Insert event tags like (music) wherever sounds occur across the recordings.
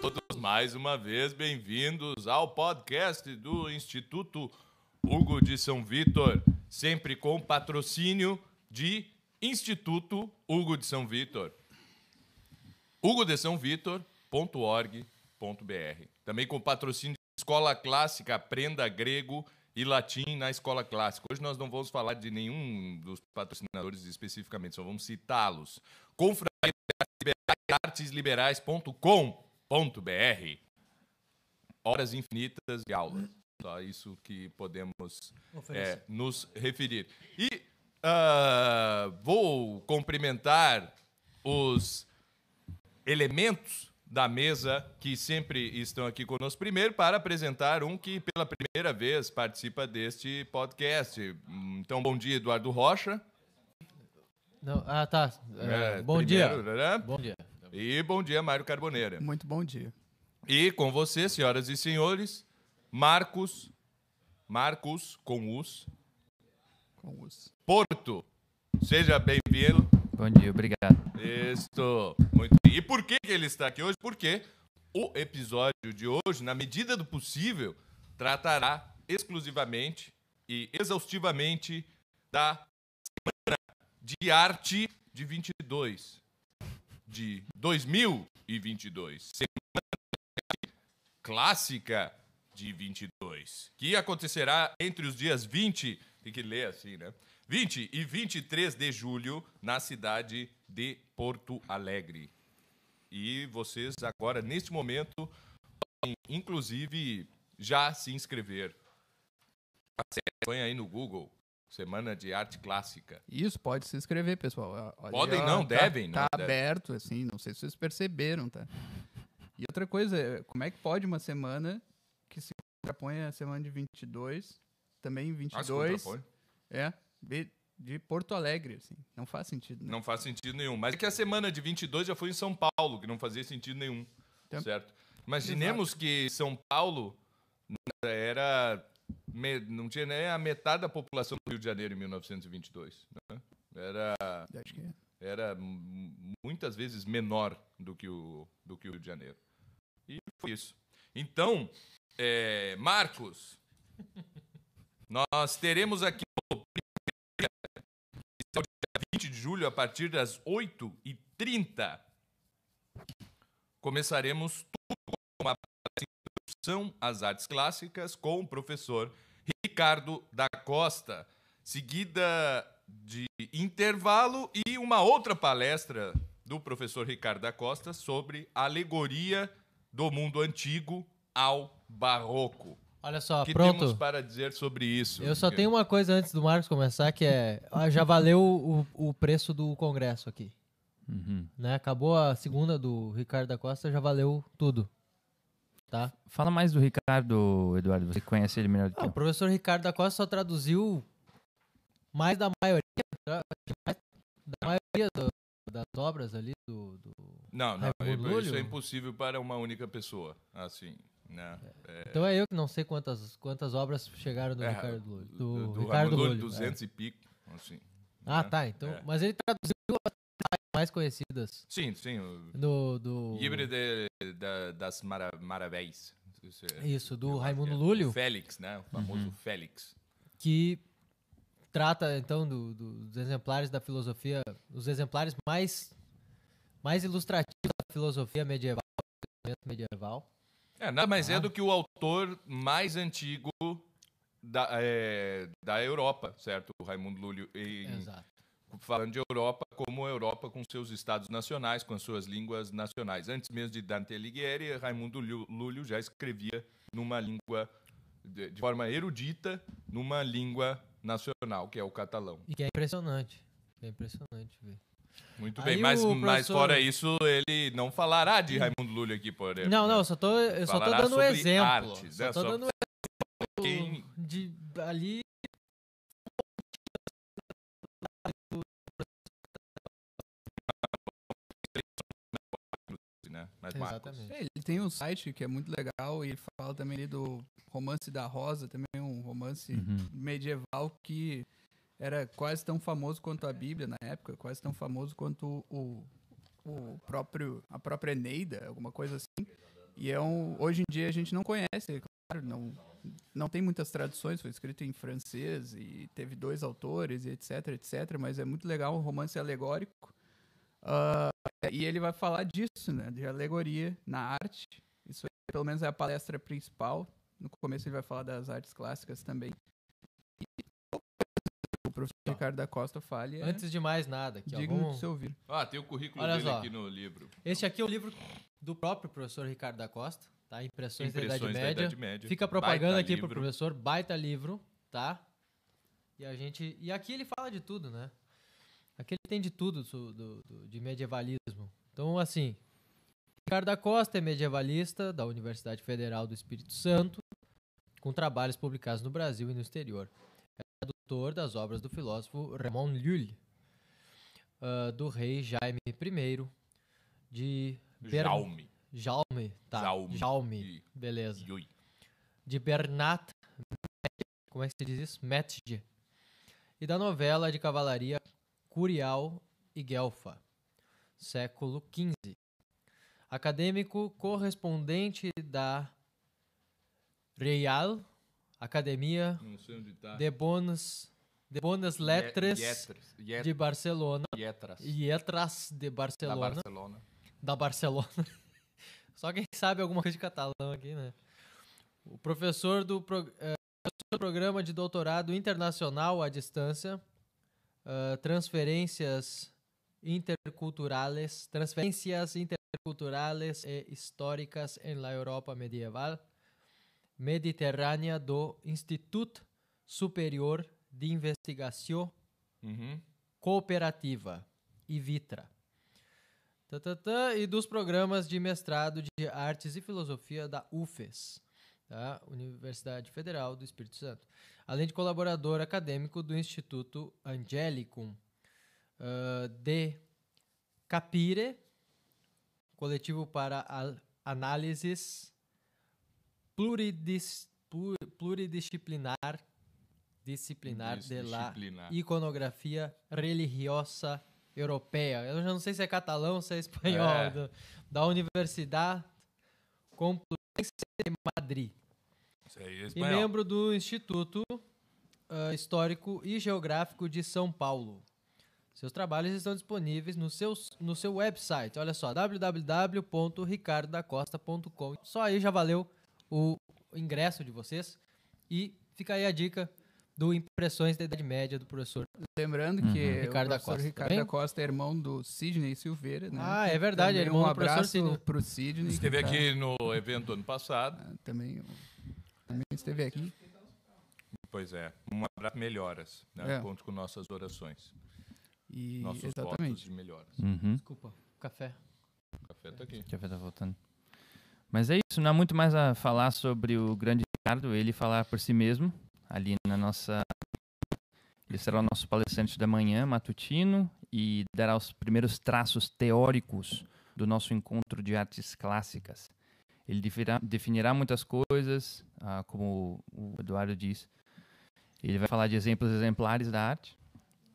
todos mais uma vez bem-vindos ao podcast do Instituto Hugo de São Vitor, sempre com patrocínio de Instituto Hugo de São Vitor. hugodesãovitor.org.br. Também com patrocínio de Escola Clássica, aprenda grego e latim na Escola Clássica. Hoje nós não vamos falar de nenhum dos patrocinadores especificamente, só vamos citá-los. Confrariedadesliberais.com.br Horas infinitas de aulas. Só isso que podemos é, nos referir. E ah, vou cumprimentar os elementos da mesa que sempre estão aqui conosco. Primeiro, para apresentar um que pela primeira vez participa deste podcast. Então, bom dia, Eduardo Rocha. Não, ah, tá. É, bom primeiro, dia. né? Bom dia. E bom dia, Mário Carboneira. Muito bom dia. E com você, senhoras e senhores, Marcos, Marcos com os Com os... Porto. Seja bem-vindo. Bom dia, obrigado. Isto. Muito. E por que que ele está aqui hoje? Porque o episódio de hoje, na medida do possível, tratará exclusivamente e exaustivamente da Semana de Arte de 22. De 2022. Semana Clássica de 22. Que acontecerá entre os dias 20, tem que ler assim, né? 20 e 23 de julho na cidade de Porto Alegre. E vocês agora, neste momento, podem, inclusive, já se inscrever. Põe aí no Google, Semana de Arte Clássica. Isso, pode se inscrever, pessoal. Olha, Podem não, tá- devem, Tá não, aberto, assim, não sei se vocês perceberam, tá? E outra coisa, é, como é que pode uma semana que se contrapõe a semana de 22, também Ah, se 22, contrapõe. é, de, de Porto Alegre, assim. Não faz sentido, né? Não faz sentido nenhum. Mas é que a semana de 22 já foi em São Paulo, que não fazia sentido nenhum. Tem- Certo? Imaginemos que São Paulo era. Me- não tinha nem a metade da população do Rio de Janeiro em 1922. né? Era, é. era muitas vezes menor do que, o, do que o Rio de Janeiro. E foi isso. Então, é, Marcos, nós teremos aqui no dia 20 de julho, a partir das 8h30, começaremos tudo introdução às artes clássicas com o professor Ricardo da Costa, seguida de intervalo e uma outra palestra do professor Ricardo da Costa sobre a alegoria do mundo antigo ao barroco. Olha só, O que pronto. temos para dizer sobre isso? Eu só tenho uma coisa antes do Marcos começar, que é. ah, já valeu o, o preço do congresso aqui. Uhum. Né? Acabou a segunda do Ricardo da Costa, já valeu tudo. Tá? Fala mais do Ricardo, Eduardo, você conhece ele melhor do que Ah, o eu. professor Ricardo da Costa só traduziu mais da maioria, mais da maioria do- das obras ali do. do- Não, não, Raimundo isso é impossível para uma única pessoa, assim, né? É, Então é eu que não sei quantas, quantas obras chegaram do é, Ricardo Lúlio. Do, do, do Ricardo Lúlio, Lúlio. é. 200 e pico, assim. Ah, né? tá. Então, É. Mas ele traduziu mais conhecidas Sim, sim, do. do de- da- das mara, maravéis. Isso, é- Isso, do Raimundo é. Lúlio. Félix, né? O famoso Félix. que trata então do- do- dos exemplares da filosofia, os exemplares mais mais ilustrativos da filosofia medieval, medieval. É, nada mais é Ah. do que o autor mais antigo da, é, da Europa, certo? O Raimundo Lúlio. E, Exato. Falando de Europa como Europa com seus estados nacionais, com as suas línguas nacionais. Antes mesmo de Dante Alighieri, Raimundo Lú- Lúlio já escrevia numa língua de, de forma erudita, numa língua nacional, que é o catalão. E que é impressionante. É impressionante ver. Muito Aí bem, mas, o mas professor- fora isso, ele não falará de Raimundo Lúlio aqui, por exemplo. Não, não, né? eu só tô, eu só tô dando um exemplo. artes, só né? tô Só dando um exemplo de ali Mas, Marcos, Exatamente. É, ele tem um site que é muito legal e ele fala também ali do Romance da Rosa, também um romance Uhum. medieval que era quase tão famoso quanto a Bíblia na época, quase tão famoso quanto o, o próprio a própria Eneida, alguma coisa assim. E é um, hoje em dia a gente não conhece, claro, não, não tem muitas traduções, foi escrito em francês e teve dois autores e etc, etc, mas é muito legal, um romance alegórico. Ah, e ele vai falar disso, né, de alegoria na arte. Isso aí, pelo menos é a palestra principal. No começo ele vai falar das artes clássicas também. E o professor Ricardo da Costa fale é Antes de mais nada, aqui, ó, digno vamos- de se ouvir. Ah, tem o currículo Olha dele só. aqui no livro. Este aqui é o livro do próprio professor Ricardo da Costa, tá? Impressões, da Impressões Idade da Média. Idade Média. Fica a propaganda Baita aqui pro livro. professor, baita livro, tá? E a gente, e aqui ele fala de tudo, né? Aqui ele tem de tudo do, do- do- de medievalismo. Então, assim, Ricardo da Costa é medievalista da Universidade Federal do Espírito Santo, com trabalhos publicados no Brasil e no exterior. É tradutor das obras do filósofo Raymond Lully, ah, do rei Jaime I, de Ber- Jaume. Jaume, tá? Jaume. Jaume, beleza. Yui. De Bernat, como é que se diz isso? Metge. E da novela de cavalaria Curial e Guelfa, século XV. Acadêmico correspondente da Real Academia tá. de Bonas, de Bonas Yetras. Yet- de Barcelona, Yetras. Letras de Da Barcelona Barcelona. da Barcelona. (laughs) Só quem sabe alguma coisa de catalão aqui, né? O professor do, pro- eh, professor do programa de doutorado internacional à distância, ah, transferências interculturales, transferências interculturales e históricas em la Europa medieval, mediterrânea do Instituto Superior de Investigação Uhum. Cooperativa, IVITRA. Tã, e dos programas de mestrado de Artes e Filosofia da UFES, tá? Universidade Federal do Espírito Santo. Além de colaborador acadêmico do Instituto Angelicum ah, de Capire, coletivo para análises pluridis, plu- pluridisciplinar disciplinar de la iconografia religiosa europeia. Eu já não sei se é catalão ou se é espanhol. É. da Universidade Madrid. É E membro do Instituto ah, Histórico e Geográfico de São Paulo. Seus trabalhos estão disponíveis no seu, no seu website. Olha só, www.ricardodacosta.com. Só aí já valeu o ingresso de vocês. E fica aí a dica do Impressões da Idade Média do professor. Lembrando Uhum. que Ricardo o da professor Costa, Ricardo tá bem? da Costa é irmão do Sidney Silveira, né? Ah, é verdade, é irmão um do professor abraço Sidney. pro Sidney. Esteve tá- aqui no evento ano passado. ah, também, também esteve aqui. Pois é. Um abraço melhoras. Né? É. Conto com nossas orações. E, Nossos votos exatamente. de melhoras. Uhum. Desculpa, café. O café tá aqui. Já vai estar voltando. Mas é isso, não há muito mais a falar sobre o grande Ricardo, ele falar por si mesmo, ali na nossa. Ele será o nosso palestrante da manhã, matutino, e dará os primeiros traços teóricos do nosso encontro de artes clássicas. Ele definirá, definirá muitas coisas, ah, como o Eduardo diz. Ele vai falar de exemplos exemplares da arte.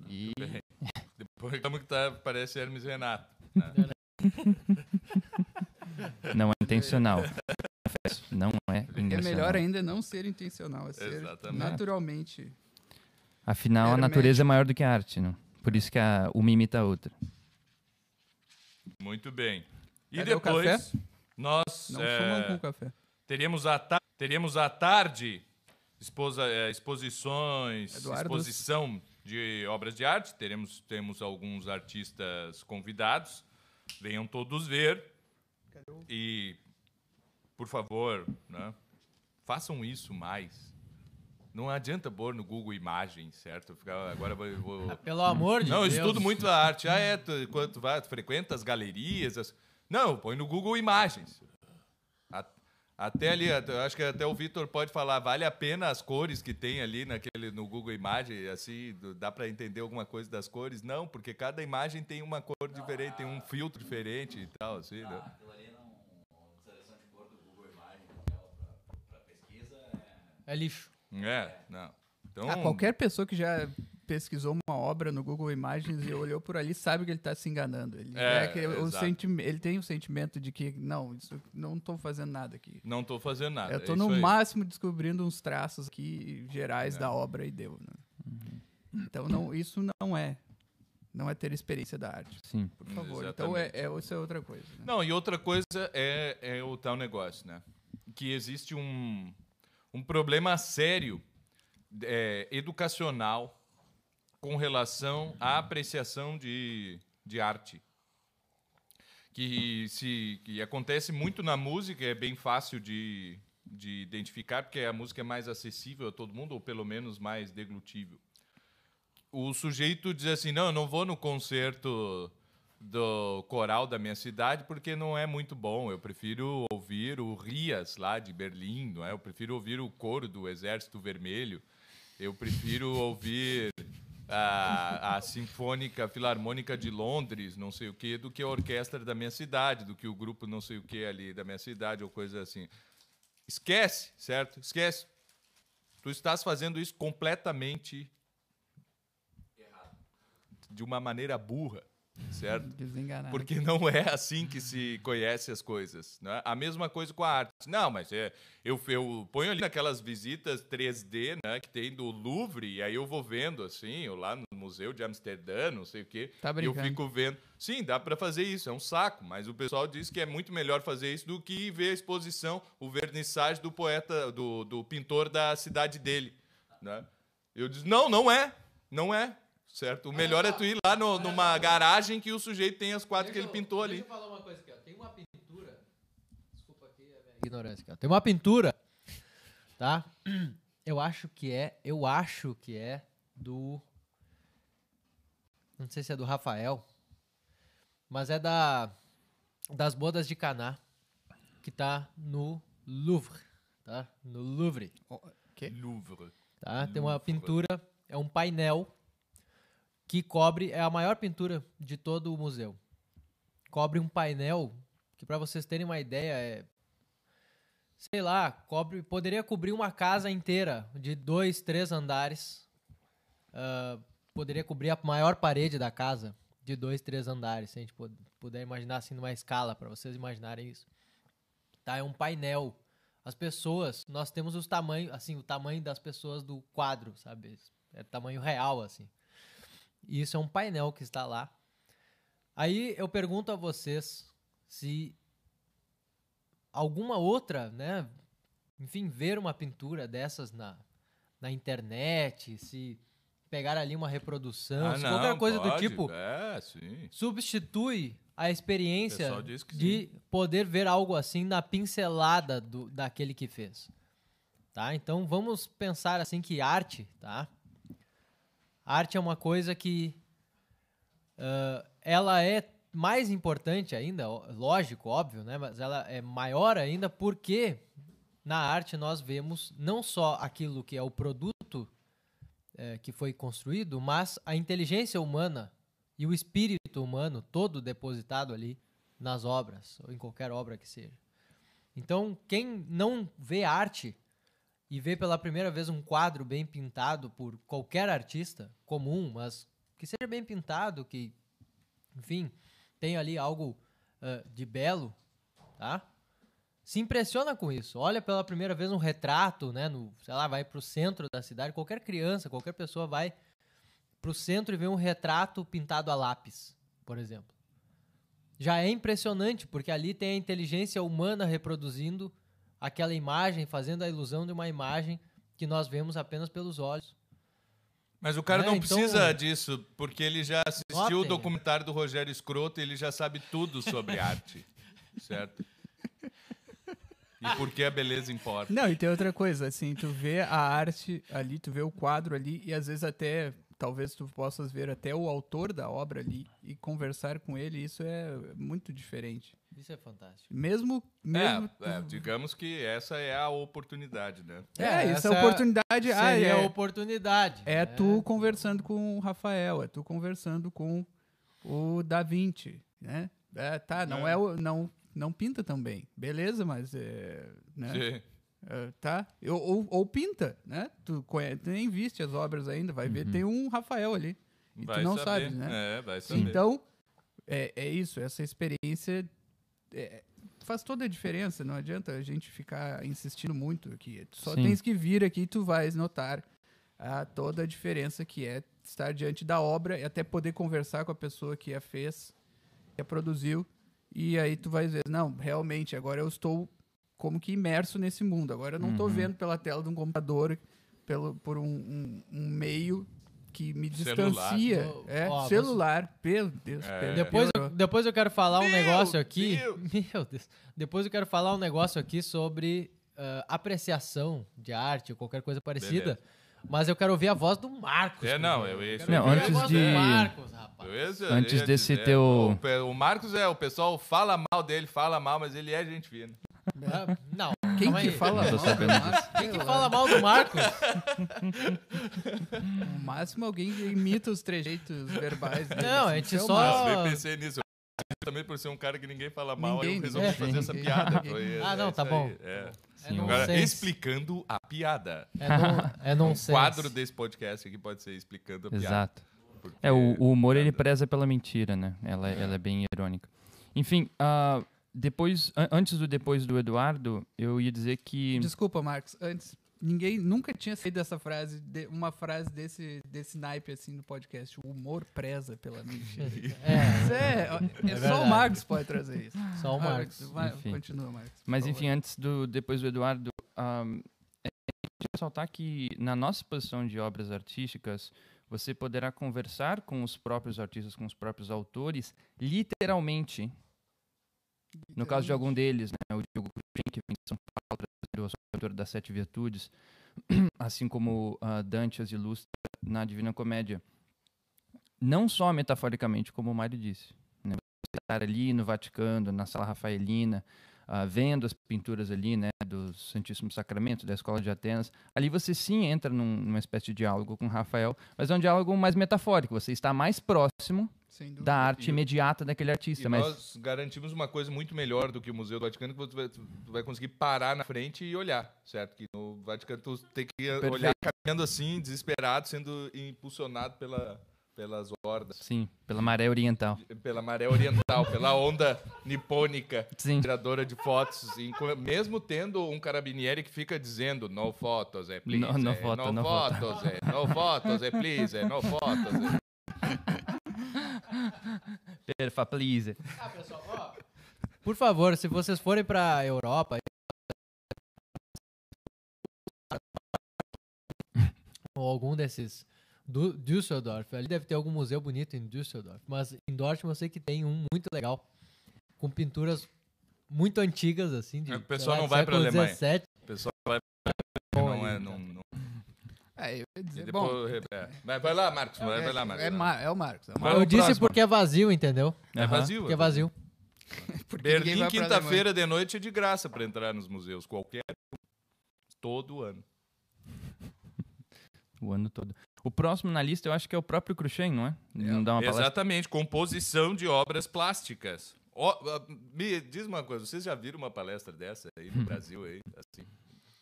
E Bem, Depois reclama que tá, parece Hermes Renato. não é intencional. (laughs) Confesso, Não é É intencional. melhor ainda não ser intencional, é ser Exatamente. naturalmente. Afinal, a natureza é maior do que a arte, não? Por isso que a, uma imita a outra. Muito bem. E Cadê depois, nós Não é, café. teríamos, a teríamos à tarde exposa- é, exposições, Eduardo. exposição de obras de arte. Teremos, temos alguns artistas convidados. Venham todos ver. E, por favor, né, façam isso mais. Não adianta pôr no Google Imagens, certo? Ficar, agora eu vou- vou, Pelo amor de não, eu Deus. estudo muito a arte. Ah, é? Tu, quando tu vai, tu frequenta as galerias? as- Não, põe no Google Imagens. A- Até ali, eu acho que até o Vitor pode falar, vale a pena as cores que tem ali naquele, no Google Imagens, assim, dá para entender alguma coisa das cores? Não, porque cada imagem tem uma cor diferente, tem um filtro diferente e tal, assim, né? É lixo. É, não. Então, Ah, qualquer pessoa que já pesquisou uma obra no Google Imagens e olhou por ali, sabe que ele está se enganando. Ele, É, é que o senti- ele tem o sentimento de que, não, isso, não estou fazendo nada aqui. Não tô fazendo nada. Eu é estou isso no aí. máximo descobrindo uns traços aqui gerais É. da obra e deu. né? Então, não, isso não é. Não é ter experiência da arte, Sim. por favor. Então, é, Exatamente. é, isso é outra coisa. né? Não, e outra coisa é, é o tal negócio, né? Que existe um, um problema sério é, educacional com relação à apreciação de, de arte. Que, se, que acontece muito na música, é bem fácil de, de identificar, porque a música é mais acessível a todo mundo, ou pelo menos mais deglutível. O sujeito diz assim: não, eu não vou no concerto do coral da minha cidade porque não é muito bom. Eu prefiro ouvir o Rias lá de Berlim, não é? Eu prefiro ouvir o coro do Exército Vermelho. Eu prefiro ouvir a, a Sinfônica Filarmônica de Londres, não sei o quê, do que a orquestra da minha cidade, do que o grupo não sei o quê ali da minha cidade ou coisa assim. Esquece, certo? Esquece. Tu estás fazendo isso completamente errado. De uma maneira burra, certo? Desenganado. Porque não é assim que se conhece as coisas. Né? A mesma coisa com a arte. Não, mas é, eu, eu ponho ali naquelas visitas 3D né, que tem do Louvre, e aí eu vou vendo assim, eu lá no Museu de Amsterdã, não sei o quê. Tá e eu brincando. fico vendo. Sim, dá para fazer isso, é um saco, mas o pessoal diz que é muito melhor fazer isso do que ver a exposição, o vernissage do poeta, do, do pintor da cidade dele. Né? Eu disse, não, não é, não é. Certo? O melhor é tu ir lá no- numa garagem que o sujeito tem as quatro que ele pintou ali. Deixa eu falar uma coisa aqui, ó. Tem uma pintura. Desculpa aqui a minha ignorância aqui, ó. Tem uma pintura, tá? (clears throat) Eu acho que é. Eu acho que é do. Não sei se é do Rafael. Mas é da. Das bodas de Caná. Que tá no Louvre. Tá? No Louvre. quê? Louvre. Tá? Tem uma pintura, é um painel que cobre, é a maior pintura de todo o museu. Cobre um painel que, para vocês terem uma ideia, é. Sei lá, cobre, poderia cobrir uma casa inteira de dois, três andares. Ah, poderia cobrir a maior parede da casa de dois, três andares, se a gente pu- puder imaginar assim numa escala, para vocês imaginarem isso. Tá? É um painel. As pessoas, nós temos os tamanhos, assim, o tamanho das pessoas do quadro, sabe? É tamanho real, assim. E isso é um painel que está lá. Aí eu pergunto a vocês se alguma outra, né? Enfim, ver uma pintura dessas na, na internet, se pegar ali uma reprodução, Ah, se não, qualquer coisa do pode. tipo, É, sim. substitui a experiência de poder ver algo assim na pincelada do, daquele que fez. Tá? Então vamos pensar assim que arte, tá? Arte é uma coisa que ah, ela é mais importante ainda, lógico, óbvio, né? Mas ela é maior ainda porque na arte nós vemos não só aquilo que é o produto eh, que foi construído, mas a inteligência humana e o espírito humano todo depositado ali nas obras, ou em qualquer obra que seja. Então, quem não vê arte e vê pela primeira vez um quadro bem pintado por qualquer artista comum, mas que seja bem pintado, que, enfim, tem ali algo ah, de belo, tá? Se impressiona com isso. Olha pela primeira vez um retrato, né? No, sei lá, vai para o centro da cidade. Qualquer criança, qualquer pessoa vai para o centro e vê um retrato pintado a lápis, por exemplo. Já é impressionante, porque ali tem a inteligência humana reproduzindo aquela imagem, fazendo a ilusão de uma imagem que nós vemos apenas pelos olhos. Mas o cara É, não então- precisa disso, porque ele já assistiu o Notem. documentário do Rogério Scroto e ele já sabe tudo sobre (laughs) arte. certo? E por que a beleza importa. Não, e tem outra coisa, assim, tu vê a arte ali, tu vê o quadro ali, e às vezes até, talvez tu possas ver até o autor da obra ali e conversar com ele, isso é muito diferente. Isso é fantástico. Mesmo, mesmo É, é, digamos que essa é a oportunidade, né? É, É, isso essa é oportunidade. Ah, é, a oportunidade. é né? tu conversando com o Rafael, é tu conversando com o Da Vinci, né? É, tá, não É. é, o, não, não pinta também, beleza, mas é, né? Sim. Eh, tá? Ou, ou, ou pinta, né? Tu, conhece, tu nem viste as obras ainda, vai ver, tem um Rafael ali. E Vai tu não saber. sabes, né? É, vai saber. Então, é, é isso, essa experiência é, faz toda a diferença. Não adianta a gente ficar insistindo muito aqui. Tu só Sim. tens que vir aqui e tu vais notar ah, toda a diferença que é estar diante da obra e até poder conversar com a pessoa que a fez, que a produziu. E aí tu vais ver, não, realmente, agora eu estou como que imerso nesse mundo. Agora eu não estou Uhum. vendo pela tela de um computador, pelo, por um, um- um meio que me Celular. distancia. Ó, É, ó, celular, pelo Deus. É. Depois, eu, depois eu quero falar um Meu negócio aqui. Deus. (laughs) Meu Deus. Depois eu quero falar um negócio aqui sobre ah, apreciação de arte ou qualquer coisa parecida. Beleza. Mas eu quero ouvir a voz do Marcos. É, não, eu ia- Não, antes de- Marcos, rapaz. Ia- Antes desse dizer, teu- O, o Marcos é, o pessoal fala mal dele, fala mal, mas ele é gente fina. Ah, Não, Quem que fala Não mal do Marcos? Quem que fala mal do Marcos? No máximo alguém imita os trejeitos verbais dele. Não, assim, a gente isso é só-. Eu pensei nisso. Também por ser um cara que ninguém fala mal, Ninguém, eu resolvi ninguém. fazer essa piada. Foi- Ah, é não, tá aí, bom. é. Sim, É Agora, nonsense. explicando a piada. É, non, é O quadro desse podcast aqui pode ser explicando a piada. Exato. É, o, o humor ele preza pela mentira, né? Ela, ela é bem irônica. Enfim, ah, depois, an- antes do depois do Eduardo, eu ia dizer que Desculpa, Marcos. Antes, ninguém nunca tinha saído dessa frase, de- uma frase desse, desse naipe assim no podcast. O humor preza pela mentira. (laughs) É, Isso é, é, só o Marcos pode trazer isso. só o Ah, Marcos. vai, Enfim. continua, Marcos. Mas favor. enfim, antes do depois do Eduardo, ahm, é importante ressaltar que na nossa exposição de obras artísticas, você poderá conversar com os próprios artistas, com os próprios autores, literalmente. No caso de algum deles, né, o Diogo Cruxem, que vem de São Paulo, brasileiro, autor das Sete Virtudes, (clears throat) assim como ah, Dante as ilustra na Divina Comédia. Não só metaforicamente, como o Mário disse. Né? Estar ali no Vaticano, na Sala Rafaelina, ah, vendo as pinturas ali, né, do Santíssimo Sacramento, da Escola de Atenas, ali você sim entra num- numa espécie de diálogo com Rafael, mas é um diálogo mais metafórico, você está mais próximo. Da arte E- imediata daquele E artista, mas nós garantimos uma coisa muito melhor do que o Museu do Vaticano, que você vai, conseguir parar na frente e olhar, certo? Que no Vaticano tu tem que olhar caminhando assim, desesperado, sendo impulsionado pela, pelas hordas, sim, pela maré oriental. pela maré oriental, pela onda nipônica, Sim. tiradora de fotos, mesmo tendo um carabinieri que fica dizendo no fotos, é please, No- no é, foto, no, no foto." fotos, é, no fotos, é please, é no fotos. É. (laughs) (laughs) Perfa, please. Ah, pessoal, ó, por favor, se vocês forem pra Europa (laughs) ou algum desses Du Düsseldorf, ali deve ter algum museu bonito em Düsseldorf, mas em Dortmund eu sei que tem um muito legal com pinturas muito antigas assim, de, É, o pessoal lá, não do vai pra século Alemanha. 17. O pessoal vai. Não é, não, É, eu ia dizer, bom, depois, é. Vai, vai lá, Marcos, vai, é, vai lá, Marcos. é, Ma- é o Marcos. É o Vai Eu disse próximo. porque é vazio, entendeu? É vazio. Porque é vazio. (laughs) Berlim, quinta-feira de noite é de graça pra entrar nos museus, qualquer. Todo ano. O ano todo. O próximo na lista eu acho que é o próprio Cruxem, não é? Não dá uma palestra. Exatamente, composição de obras plásticas. Ah, me diz uma coisa, vocês já viram uma palestra dessa aí no (laughs) Brasil aí? Assim?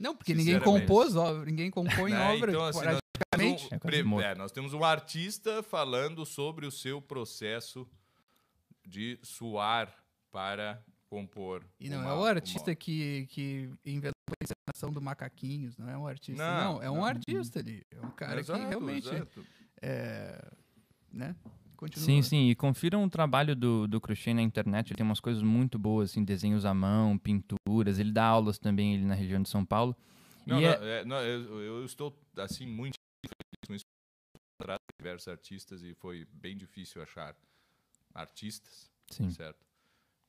Não, porque ninguém compôs obra, ninguém compõe Né? obra. Então, assim, nós praticamente. temos um, É é, nós temos um artista falando sobre o seu processo de suar para compor. E não uma- é o uma artista que, que inventou a encenação do Macaquinhos, não é um artista. Não, Não, é um não. artista ali. É um cara Exato, que realmente. exato. É, né? Continua. Sim, sim, e confiram o trabalho do, do Cruxem na internet, ele tem umas coisas muito boas, assim, desenhos à mão, pinturas, ele dá aulas também ali na região de São Paulo. Não, e não, é- é, não, eu, eu estou assim muito feliz com isso. Diversos artistas e foi bem difícil achar artistas, Sim, certo?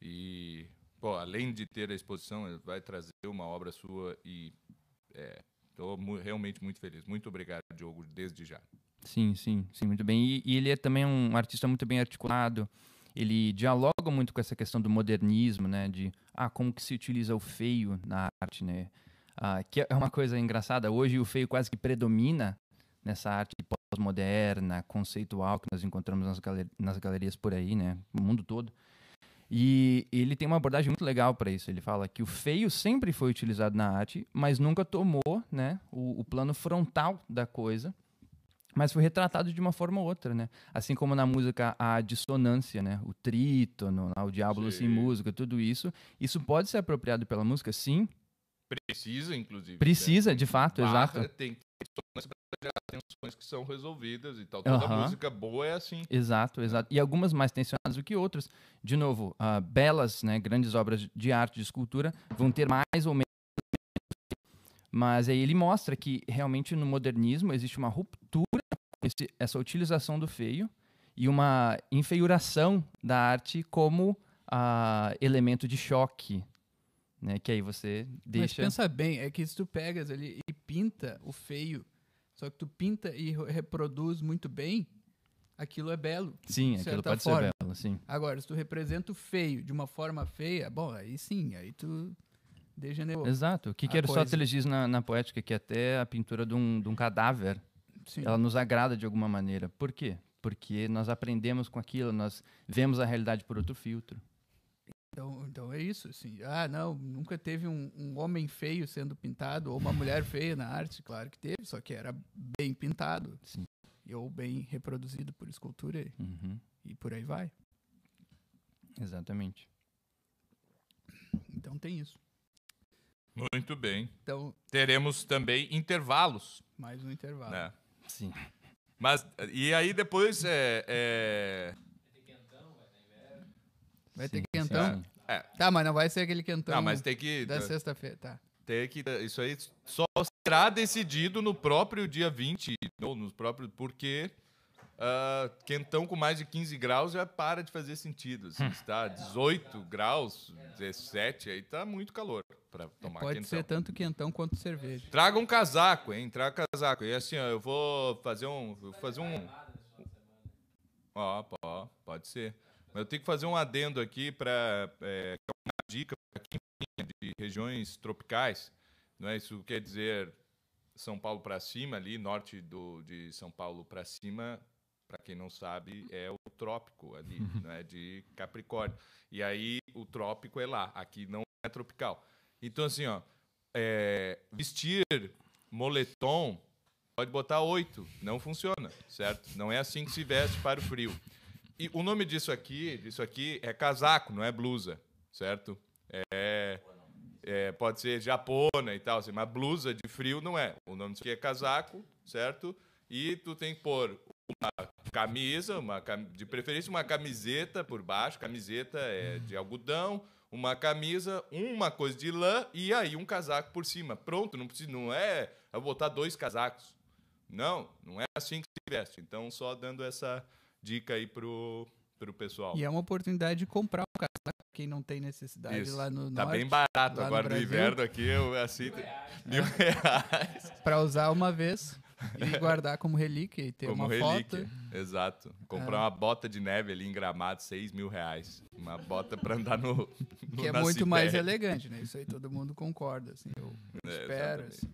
E, pô, além de ter a exposição, ele vai trazer uma obra sua e estou realmente muito feliz. Muito obrigado, Diogo, desde já. Sim, sim, sim, muito bem. E, e ele é também um artista muito bem articulado, ele dialoga muito com essa questão do modernismo, né, de, ah, como que se utiliza o feio na arte, né, ah, que é uma coisa engraçada, hoje o feio quase que predomina nessa arte pós-moderna, conceitual, que nós encontramos nas, galer nas galerias por aí, né, no mundo todo. E ele tem uma abordagem muito legal para isso. Ele fala que o feio sempre foi utilizado na arte, mas nunca tomou né, o, o plano frontal da coisa mas foi retratado de uma forma ou outra, né? Assim como na música a dissonância, né? O trítono, o diabo sem música, tudo isso. Isso pode ser apropriado pela música, sim. Precisa, inclusive. Precisa, né? de fato, Barra exato. Tem tensões que são resolvidas e tal. Toda Aham. música boa é assim. Exato, exato. E algumas mais tensionadas do que outras. De novo, ah, belas, né, grandes obras de arte, de escultura, vão ter mais ou menos. Mas aí ele mostra que realmente no modernismo existe uma ruptura com essa utilização do feio e uma enfeiuração da arte como ah, elemento de choque, né? Que aí você Mas deixa. pensa bem, é que se tu pegas ali e pinta o feio, só que tu pinta e re- reproduz muito bem, aquilo é belo. Sim, aquilo pode forma. ser belo, sim. Agora, se tu representa o feio de uma forma feia, bom, aí sim, aí tu degenerou. Exato. O que, que Aristóteles diz na, na poética? Que até a pintura de um, de um cadáver Sim. ela nos agrada de alguma maneira. Por quê? Porque nós aprendemos com aquilo, nós vemos a realidade por outro filtro. Então, então é isso, assim. Ah, não, nunca teve um, um homem feio sendo pintado ou uma mulher (laughs) feia na arte, claro que teve, só que era bem pintado. Sim. Ou bem reproduzido por escultura e- Uhum, e por aí vai. exatamente. Então tem isso. Muito bem. Então, Teremos também intervalos, mais um intervalo. né? Sim. Mas, e aí depois é... é- Vai ter Sim, quentão? sim, é. Tá, mas não vai ser aquele quentão Não, mas tem que... da sexta-feira, tá. Tem que isso aí só será decidido no próprio dia 20, ou nos próprios porque ah, quentão com mais de 15 graus já para de fazer sentido. Assim, está 18 graus, 17, aí tá muito calor para tomar Pode quentão. ser tanto quentão quanto cerveja. Traga um casaco, hein? Traga casaco. E assim, ó, eu vou fazer um, vou fazer um Ó, ó, pode ser. Mas eu tenho que fazer um adendo aqui para uma dica para quem vinha de regiões tropicais. Não é isso quer dizer São Paulo para cima ali, norte do, de São Paulo para cima. Para quem não sabe, é o trópico ali, não é de Capricórnio. E aí o trópico é lá, aqui não é tropical. Então assim, ó, é, vestir moletom pode botar oito, não funciona, certo? Não é assim que se veste para o frio. E o nome disso aqui, disso aqui é casaco, não é blusa, certo? É, é, pode ser japona e tal, assim, mas blusa de frio não é. O nome disso aqui é casaco, certo? E tu tem que pôr uma camisa, uma, cam- de preferência uma camiseta por baixo, camiseta é de algodão, uma camisa, uma coisa de lã e aí um casaco por cima. Pronto, não precisa, não é eu vou botar dois casacos. Não, não é assim que se veste. Então só dando essa dica aí pro pro pessoal. E é uma oportunidade de comprar um casaco quem não tem necessidade Isso. lá no Tá norte. bem barato no agora no Brasil. inverno aqui, eu assim, mil reais Pra usar uma vez (laughs) e guardar como relíquia e ter como uma relíquia. foto. Exato. Comprar É. uma bota de neve ali em Gramado, seis mil reais. Uma bota pra andar no, (laughs) no Que é muito mais elegante, né? Isso aí todo mundo concorda, assim. Eu É, espero, assim.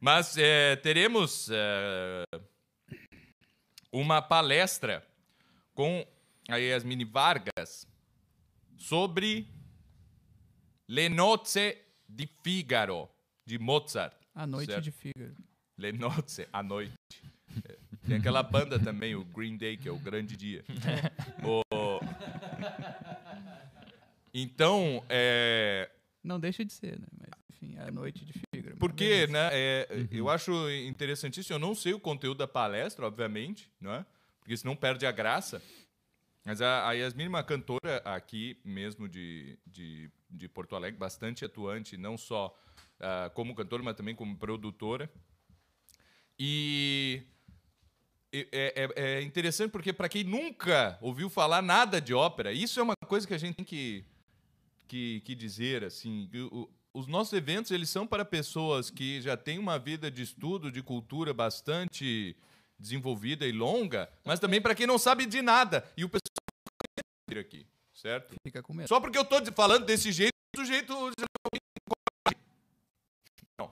Mas é, teremos é, uma palestra com a Yasmini Vargas sobre Le Nozze di Figaro, de Mozart. A noite Certo. de Fígaro. Le Nozze, à noite. É, Tem aquela banda também, o Green Day, que é o Grande Dia. (laughs) O- Então, é, Não deixa de ser, né? Mas, enfim, a noite de mas Porque, né, é, eu acho interessantíssimo, eu não sei o conteúdo da palestra, obviamente, não é? Porque senão perde a graça. Mas a, a Yasmin é uma cantora aqui mesmo de, de, de Porto Alegre, bastante atuante, não só ah, como cantora, mas também como produtora. E é, é- é interessante porque para quem nunca ouviu falar nada de ópera, isso é uma coisa que a gente tem que, que, que dizer assim. o- os nossos eventos eles são para pessoas que já têm uma vida de estudo, de cultura bastante desenvolvida e longa, mas também para quem não sabe de nada. E o pessoal vir aqui, certo? Fica com medo. Só porque eu tô de- falando desse jeito, do jeito. Não.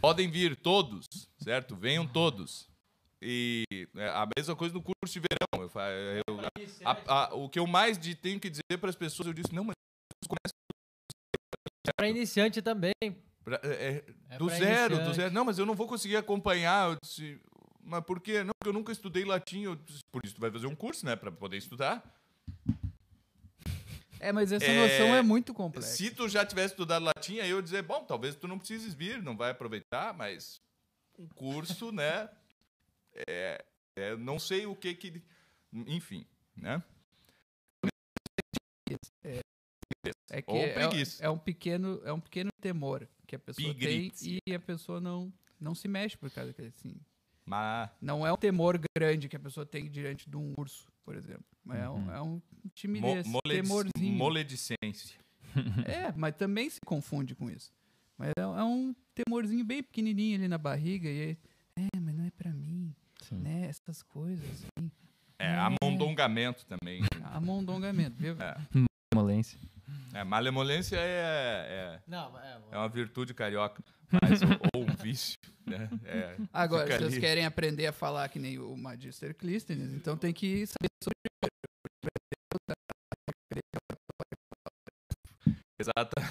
Podem vir todos, certo? Venham todos. E é, a mesma coisa no curso de verão. Eu, eu- a- a- o que eu mais de- tenho que dizer para as pessoas, eu disse, não, mas começa Pra iniciante também. pra- é, É do zero, do iniciante. zero. Não, mas eu não vou conseguir acompanhar. Eu disse, mas por quê? Não, porque eu nunca estudei latim. Eu disse, por isso tu vai fazer um curso, né, para poder estudar. É, mas essa É, noção é muito complexa. Se tu já tivesse estudado latim, aí eu ia dizer, bom, talvez tu não precises vir, não vai aproveitar, mas um curso, né? É, é, não sei o que que. Enfim, né? É que Ou é, preguiça. é um pequeno, é um pequeno temor que a pessoa tem e a pessoa não, não se mexe por causa que assim. Mas. Não é um temor grande que a pessoa tem diante de um urso, por exemplo. Mas é, um, é um Mo, timidez, moledic- temorzinho. moledicência. É, mas também se confunde com isso. Mas é, é um temorzinho bem pequenininho ali na barriga e aí, é, mas não é pra mim, Sim. né? Essas coisas assim. É, amondongamento também. Amondongamento, viu? É, Molência. é, malemolência é, Não, é, é, é uma virtude carioca. Mas, ou, ou um vício, né? É, Agora, vocês ali. querem aprender a falar que nem o Magister Clístenes, então tem que saber sobre Exata.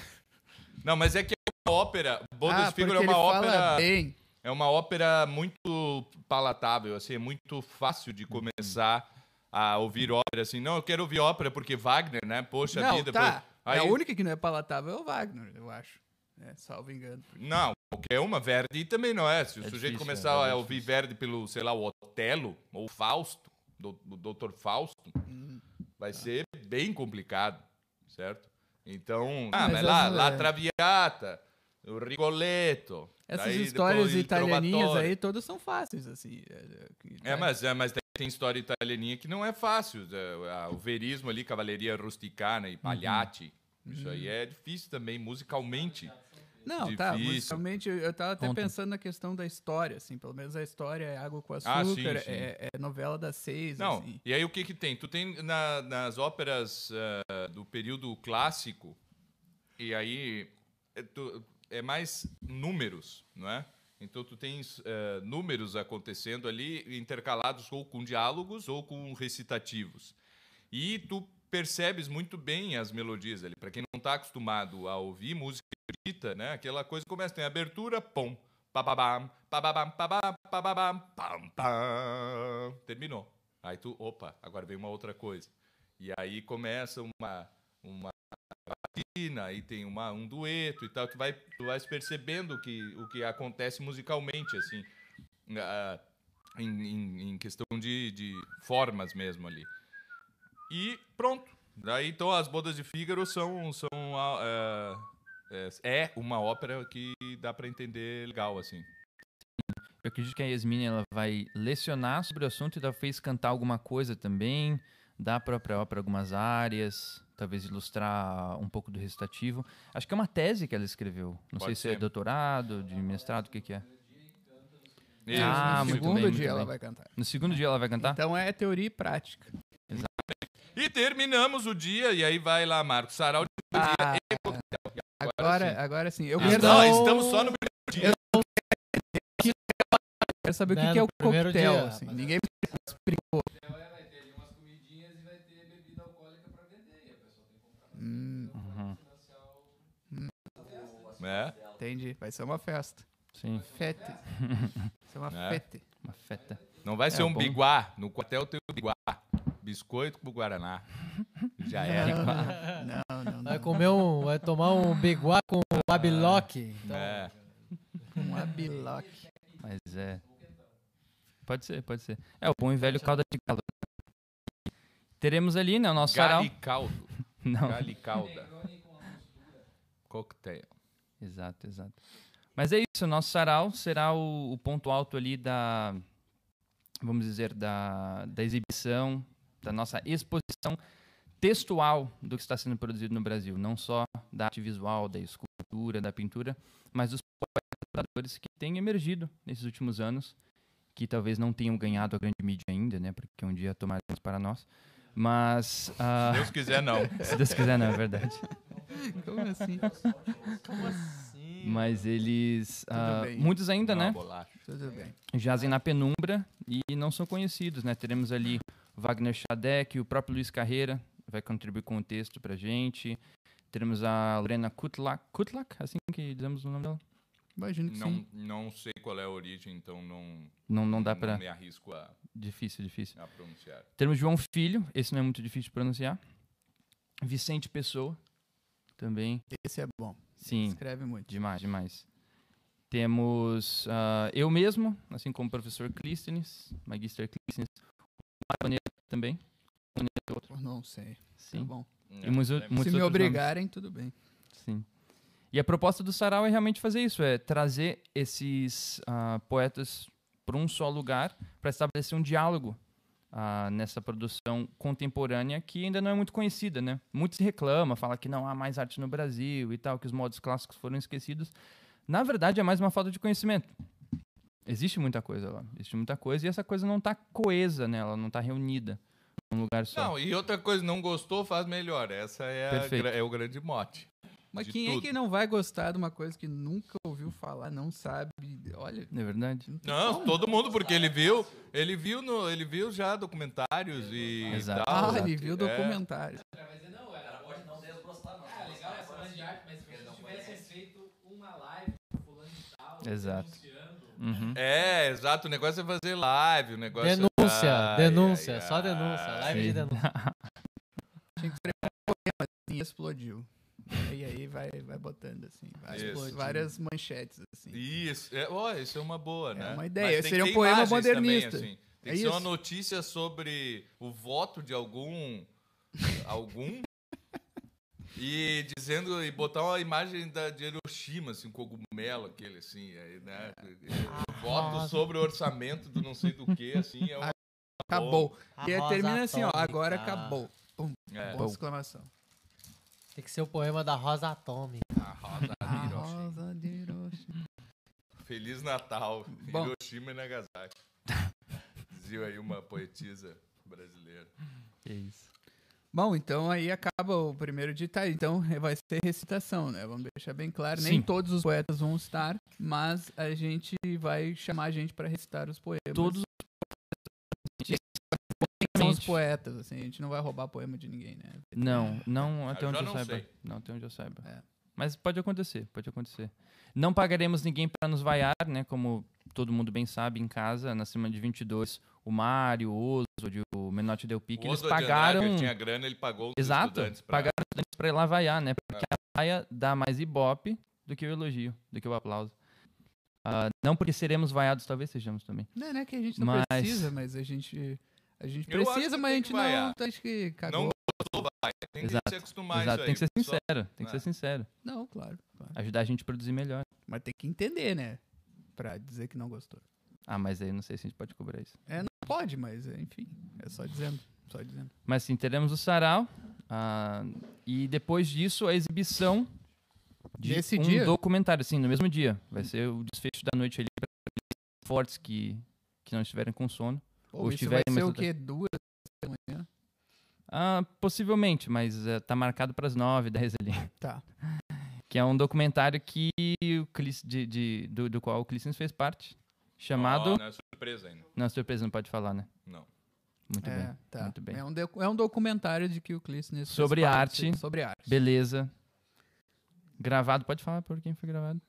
Não, mas é que é uma ópera. Bodas ah, porque é uma ele fala ópera. bem. É uma ópera muito palatável, assim, é muito fácil de começar a ouvir ópera, assim. Não, eu quero ouvir ópera porque Wagner, né? Poxa não, vida. tá. Aí, É a única que não é palatável é o Wagner, eu acho. É, salvo engano. Não, qualquer uma, Verdi também não é. Se o É sujeito difícil, começar é, é a ouvir. Verdi pelo, sei lá, o Otelo ou Fausto, do, do Dr. Fausto, Hum. vai ser bem complicado, certo? Então, ah, Mas mas lá, lá é. Traviata, o Rigoletto. Essas daí histórias depois italianinhas aí, todas são fáceis, assim. É, é, É, mas, é, mas tem- história italianinha que não é fácil. O verismo ali, cavalaria rusticana e palhati. Isso aí é difícil também, musicalmente. Não, tá, difícil. musicalmente eu eu tava até Conta. pensando na questão da história, assim, pelo menos a história é água com Ah, açúcar, sim, sim. É, é novela das seis, Não, assim. e aí o que que tem? Tu tem na- nas óperas ah, do período clássico, e aí é, tu- é mais números, não é? Então tu tens eh, números acontecendo ali, intercalados ou com diálogos ou com recitativos. E tu percebes muito bem as melodias ali. Para quem não está acostumado a ouvir música erudita, né? Aquela coisa começa, tem abertura, pom, bababam, bababam, bababam, bababam, pam, pam. Terminou. Aí tu, opa, agora vem uma outra coisa. E aí começa uma uma latina, aí tem uma, um dueto e tal. Tu vai tu vais percebendo que o que acontece musicalmente assim, ah, em, em, em questão de, de formas mesmo ali. E pronto. Daí então as bodas de Fígaro são são ah, é, é uma ópera que dá para entender legal assim. Eu acredito que a Yasmine ela vai lecionar sobre o assunto e talvez cantar alguma coisa também, da própria ópera algumas áreas, talvez ilustrar um pouco do recitativo. Acho que é uma tese que ela escreveu. Não Pode sei se é ser. doutorado, de mestrado, o que, que é. Isso, Ah, no muito segundo bem, muito dia ela vai cantar. No segundo dia ela vai cantar? Então é teoria e prática. E terminamos o dia, e aí vai lá, Marcos Sarau de Ah, poesia e Agora, sim. agora sim. Eu Ah, quero, não, estamos só no primeiro dia. quero saber o Né, que, que é o coquetel. dia, assim. mas- Ninguém me explicou. Hum, É, entendi. Vai ser uma festa. Sim, Fete. (laughs) Vai ser uma É. fete. uma feta. não vai ser É um bom. biguá. No quartel tem o biguá. Biscoito com Guaraná. (laughs) Já era. Não, não, Vai não. comer um. Vai tomar um beguá com babiloque. (laughs) Então, É. Um abiloque. Mas é. Pode ser, pode ser. É o bom e velho calda de galo. Teremos ali, né, o nosso sarau. Galicaldo. (laughs) Não, Galicalda. Cocktail. exato, exato. Mas é isso, o nosso sarau será o, o ponto alto ali da, vamos dizer, da, da exibição, da nossa exposição textual do que está sendo produzido no Brasil. Não só da arte visual, da escultura, da pintura, mas dos poetas que têm emergido nesses últimos anos, que talvez não tenham ganhado a grande mídia ainda, né, porque um dia tomaremos para nós. Mas, ah, Se Deus quiser, não. (laughs) se Deus quiser, não, é verdade. (laughs) Como assim? Como assim? Mas eles. bem. muitos ainda, Não, né? bolacha. Tudo bem. Jazem na penumbra e não são conhecidos, né? Teremos ali Wagner Schadek, o próprio Luiz Carreira vai contribuir com o texto pra gente. Teremos a Lorena Kutlak, Kutlak, assim que dizemos o nome dela? Imagino que Não, sim. não sei qual é a origem, então não, Não, não dá pra. me arrisco a, Difícil, difícil. a pronunciar. Teremos João Filho, esse não é muito difícil de pronunciar. Vicente Pessoa, também. Esse é bom. Sim, Escreve muito. demais, demais. Temos ah, eu mesmo, assim como o professor Clístenes, Magister Clístenes. O Maroneiro também. Outro. Não sei. Tá Sim. bom. E muitos, É, muitos Se me obrigarem, tudo bem. Sim. E a proposta do Sarau é realmente fazer isso, é trazer esses ah, poetas para um só lugar para estabelecer um diálogo ah, nessa produção contemporânea que ainda não é muito conhecida, né? Muito se reclama, fala que não há mais arte no Brasil e tal, que os modos clássicos foram esquecidos. Na verdade, é mais uma falta de conhecimento. Existe muita coisa lá, existe muita coisa e essa coisa não está coesa, né? Ela não está reunida num lugar só. Não, e outra coisa, não gostou, faz melhor. Essa é, a é o grande mote. Mas quem é tudo. que não vai gostar de uma coisa que nunca ouviu falar, não sabe? Olha, Não é verdade? não Não, todo mundo, porque ele viu, ele viu, no, ele viu já documentários e Exato. tal. Ah, ele viu o É. Exato. Uhum. É, exato. O negócio é fazer live, o negócio Denúncia, Ai, denúncia, ai, só denúncia. ai. Live de Sim. denúncia. (laughs) Tinha que escrever um poema assim, e explodiu. E aí vai, vai botando assim, várias, várias manchetes assim. Isso, é, ó, isso é uma boa, É né? uma ideia, Mas tem seria que um poema modernista. Também, assim. Tem É que ser uma notícia sobre o voto de algum. algum. E dizendo, e botar uma imagem da, de Hiroshima, assim, um cogumelo, aquele assim, aí, né? Voto rosa. sobre o orçamento do não sei do que, assim, é uma. Acabou. A e termina assim, ó, agora acabou. Pum, É, exclamação. Tem que ser o poema da Rosa Atômica. a rosa de A Hiroshima. rosa de Hiroshima. Feliz Natal, Bom. Hiroshima e Nagasaki. (laughs) Dizia aí uma poetisa brasileira. É isso. Bom, então aí acaba o primeiro dia. Tá, então vai ser recitação, né? Vamos deixar bem claro. Nem Sim. todos os poetas vão estar, mas a gente vai chamar a gente para recitar os poemas. Todos são os poetas, assim, a gente não vai roubar poema de ninguém, né? Não, não até eu onde já eu não saiba. sei. Não até onde eu saiba. É. Mas pode acontecer, pode acontecer. Não pagaremos ninguém para nos vaiar, né? Como todo mundo bem sabe em casa, na semana de 22, o Mário, o Oswald, o Menotti Del Pique, eles de pagaram... Ele tinha grana, ele pagou os Exato, estudantes pra... pagaram os estudantes para ir lá vaiar, né? Porque a vaia dá mais ibope do que o elogio, do que o aplauso. Ah, não porque seremos vaiados, talvez sejamos também. Não, não é que a gente não Mas- precisa, mas a gente. A gente Eu precisa, mas a gente não. vaiar. Acho que cagou. Não gostou, vai. Tem Exato, que se acostumar Exato, isso tem que ser sincero, tem que ser É. sincero. Não, claro, claro. Ajudar a gente a produzir melhor. Mas tem que entender, né? Pra dizer que não gostou. Ah, mas aí não sei se a gente pode cobrar isso. É, não pode, mas é, enfim. É só dizendo. Só dizendo. Mas sim, teremos o sarau. ah, e depois disso, a exibição de um dia? documentário, sim, no mesmo dia. Vai ser o desfecho da noite ali para fortes que, que não estiverem com sono. Pô, Ou estiverem vai ser o quê? Duas da manhã? Ah, possivelmente, mas eh, tá marcado para as 9, 10 ali. Tá. Que é um documentário que o Clis, de, de- do, do qual o Clístenes fez parte. Chamado. Ó, não é surpresa ainda. Não, surpresa, não pode falar, né? Não. Muito é, bem. tá. muito bem. É, um é um documentário de que o Clístenes fez Sobre parte, arte. Sobre arte. Beleza. Gravado, pode falar por quem foi gravado?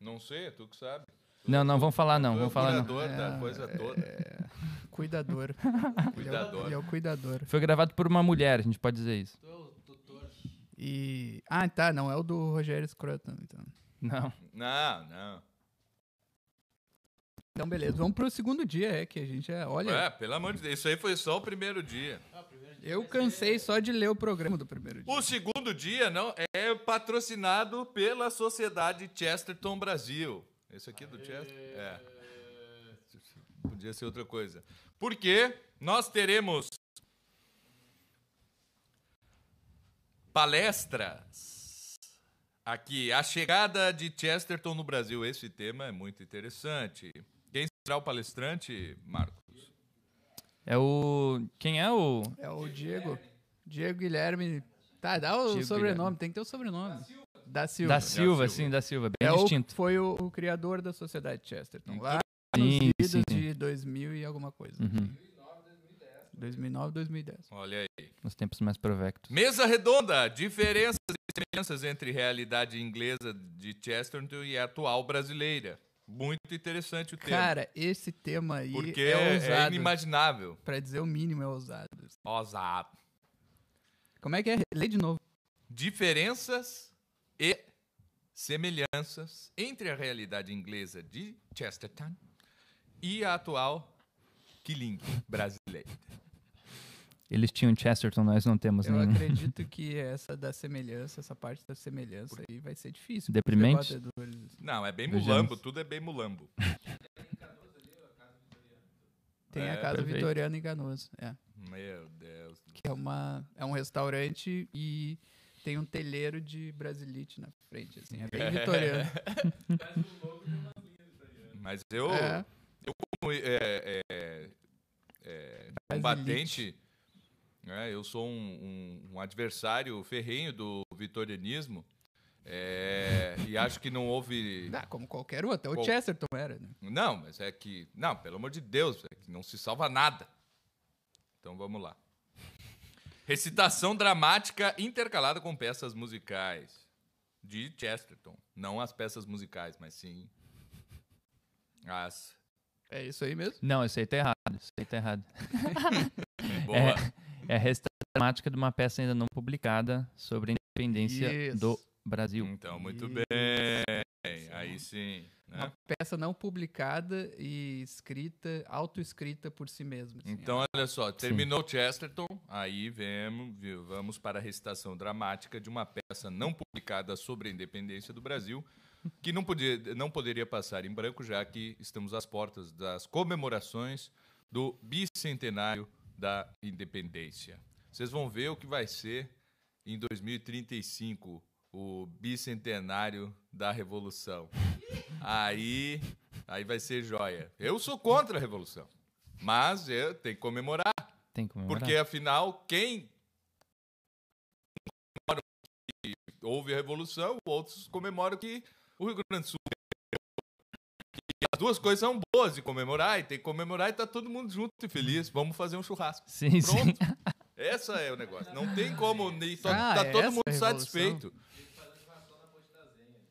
Não sei, é tu que sabe. Não, não, vamos falar não, Tu é o vamos falar não. curador da É, coisa toda. É, cuidador. Cuidador. (laughs) Ele é o cuidador. Foi gravado por uma mulher, a gente pode dizer isso. E. Ah, tá. Não é o do Rogério Scruton, então. Não. Não, não. Então, beleza. Vamos pro segundo dia, é que a gente é. Olha, É, pelo amor de Deus, isso aí foi só o primeiro dia. eu cansei só de ler o programa do primeiro dia. O segundo dia não é patrocinado pela Sociedade Chesterton Brasil. Esse aqui é do Chester? É. Podia ser outra coisa. Porque nós teremos palestras aqui. A chegada de Chesterton no Brasil. Esse tema é muito interessante. O palestrante, Marcos? É o. Quem é o. É o Diego. Diego Guilherme. Tá, dá o Diego sobrenome, Guilherme. tem que ter o sobrenome. Da Silva. Da Silva, Silva. sim, da Silva, bem É o, distinto. foi o, o criador da Sociedade Chesterton. Então, Lá sim, nos sim, idos sim. de 2000 e alguma coisa. Uhum. 2009, 2010. Olha aí. Nos tempos mais provectos. Mesa redonda. Diferenças e semelhanças entre realidade inglesa de Chesterton e a atual brasileira. Muito interessante o tema. Cara, esse tema aí porque é é, ousado. inimaginável. Pra dizer o mínimo, é ousado. Ousado. Como é que é? Lê de novo. Diferenças e semelhanças entre a realidade inglesa de Chesterton e a atual Killing brasileira. Eles tinham Chesterton, nós não temos Eu nenhum. acredito (laughs) que essa da semelhança, essa parte da semelhança aí vai ser difícil. Deprimente? debatedores. Não, é bem Vejamos. mulambo, tudo é bem mulambo. (laughs) Tem É, a Casa perfeito. Vitoriana em Canoas. É. Meu Deus. Que é, uma, é um restaurante e tem um telheiro de brasilite na frente. Assim, é bem (laughs) vitoriano. Mas eu, É. como é, é, é, combatente, né, eu sou um, um- um adversário ferrenho do vitorianismo é, e acho que não houve... Ah, como qualquer outro. Até o Qual- Chesterton era. Né? Não, mas é que... Não, pelo amor de Deus, é que não se salva nada. Então vamos lá. Recitação dramática intercalada com peças musicais de Chesterton. Não as peças musicais, mas sim as... É isso aí mesmo? Não, isso aí tá errado. Isso aí tá errado. (laughs) Boa. É a recitação dramática de uma peça ainda não publicada sobre a independência Isso. do Brasil. Então, muito Isso. bem. Aí sim. né? Uma peça não publicada e escrita, autoescrita por si mesma. assim, Então, olha só, terminou Chesterton, aí vemos, viu, vamos para a recitação dramática de uma peça não publicada sobre a independência do Brasil, que não, podia, não poderia passar em branco, já que estamos às portas das comemorações do bicentenário da independência. Vocês vão ver o que vai ser em 2035 o bicentenário da revolução. Aí, aí vai ser joia. Eu sou contra a revolução, mas eu tenho que comemorar, Tem que comemorar. porque afinal quem comemora que houve a revolução, outros comemoram que o Rio Grande do Sul duas coisas são boas de comemorar, e tem que comemorar e tá todo mundo junto e feliz. Vamos fazer um churrasco. Sim, sim. Pronto. Essa é o negócio. Não tem como. nem to- Ah, tá é todo mundo satisfeito.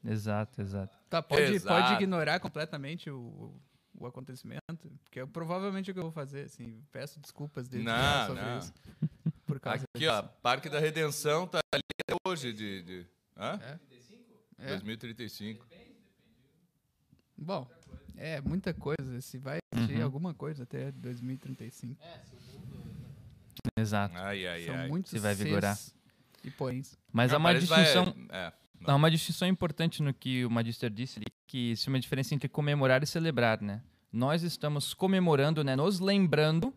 Exato, exato. Tá, pode, Exato. pode ignorar completamente o, o acontecimento, porque é provavelmente o que eu vou fazer, assim, peço desculpas desde Não, sobre não. isso. Por causa Aqui, ó, Parque da Redenção tá ali até hoje de. de hã? É. 2035. Bom, é muita coisa, se vai existir Uhum. alguma coisa até 2035. Exato. Ai, ai, São ai. muitos Se vai vigorar. e pões. Mas há Não, uma parece que vai- distinção. é, Há uma distinção importante no que o Magister disse, que existe uma diferença entre comemorar e celebrar, né? Nós estamos comemorando, né? Nos lembrando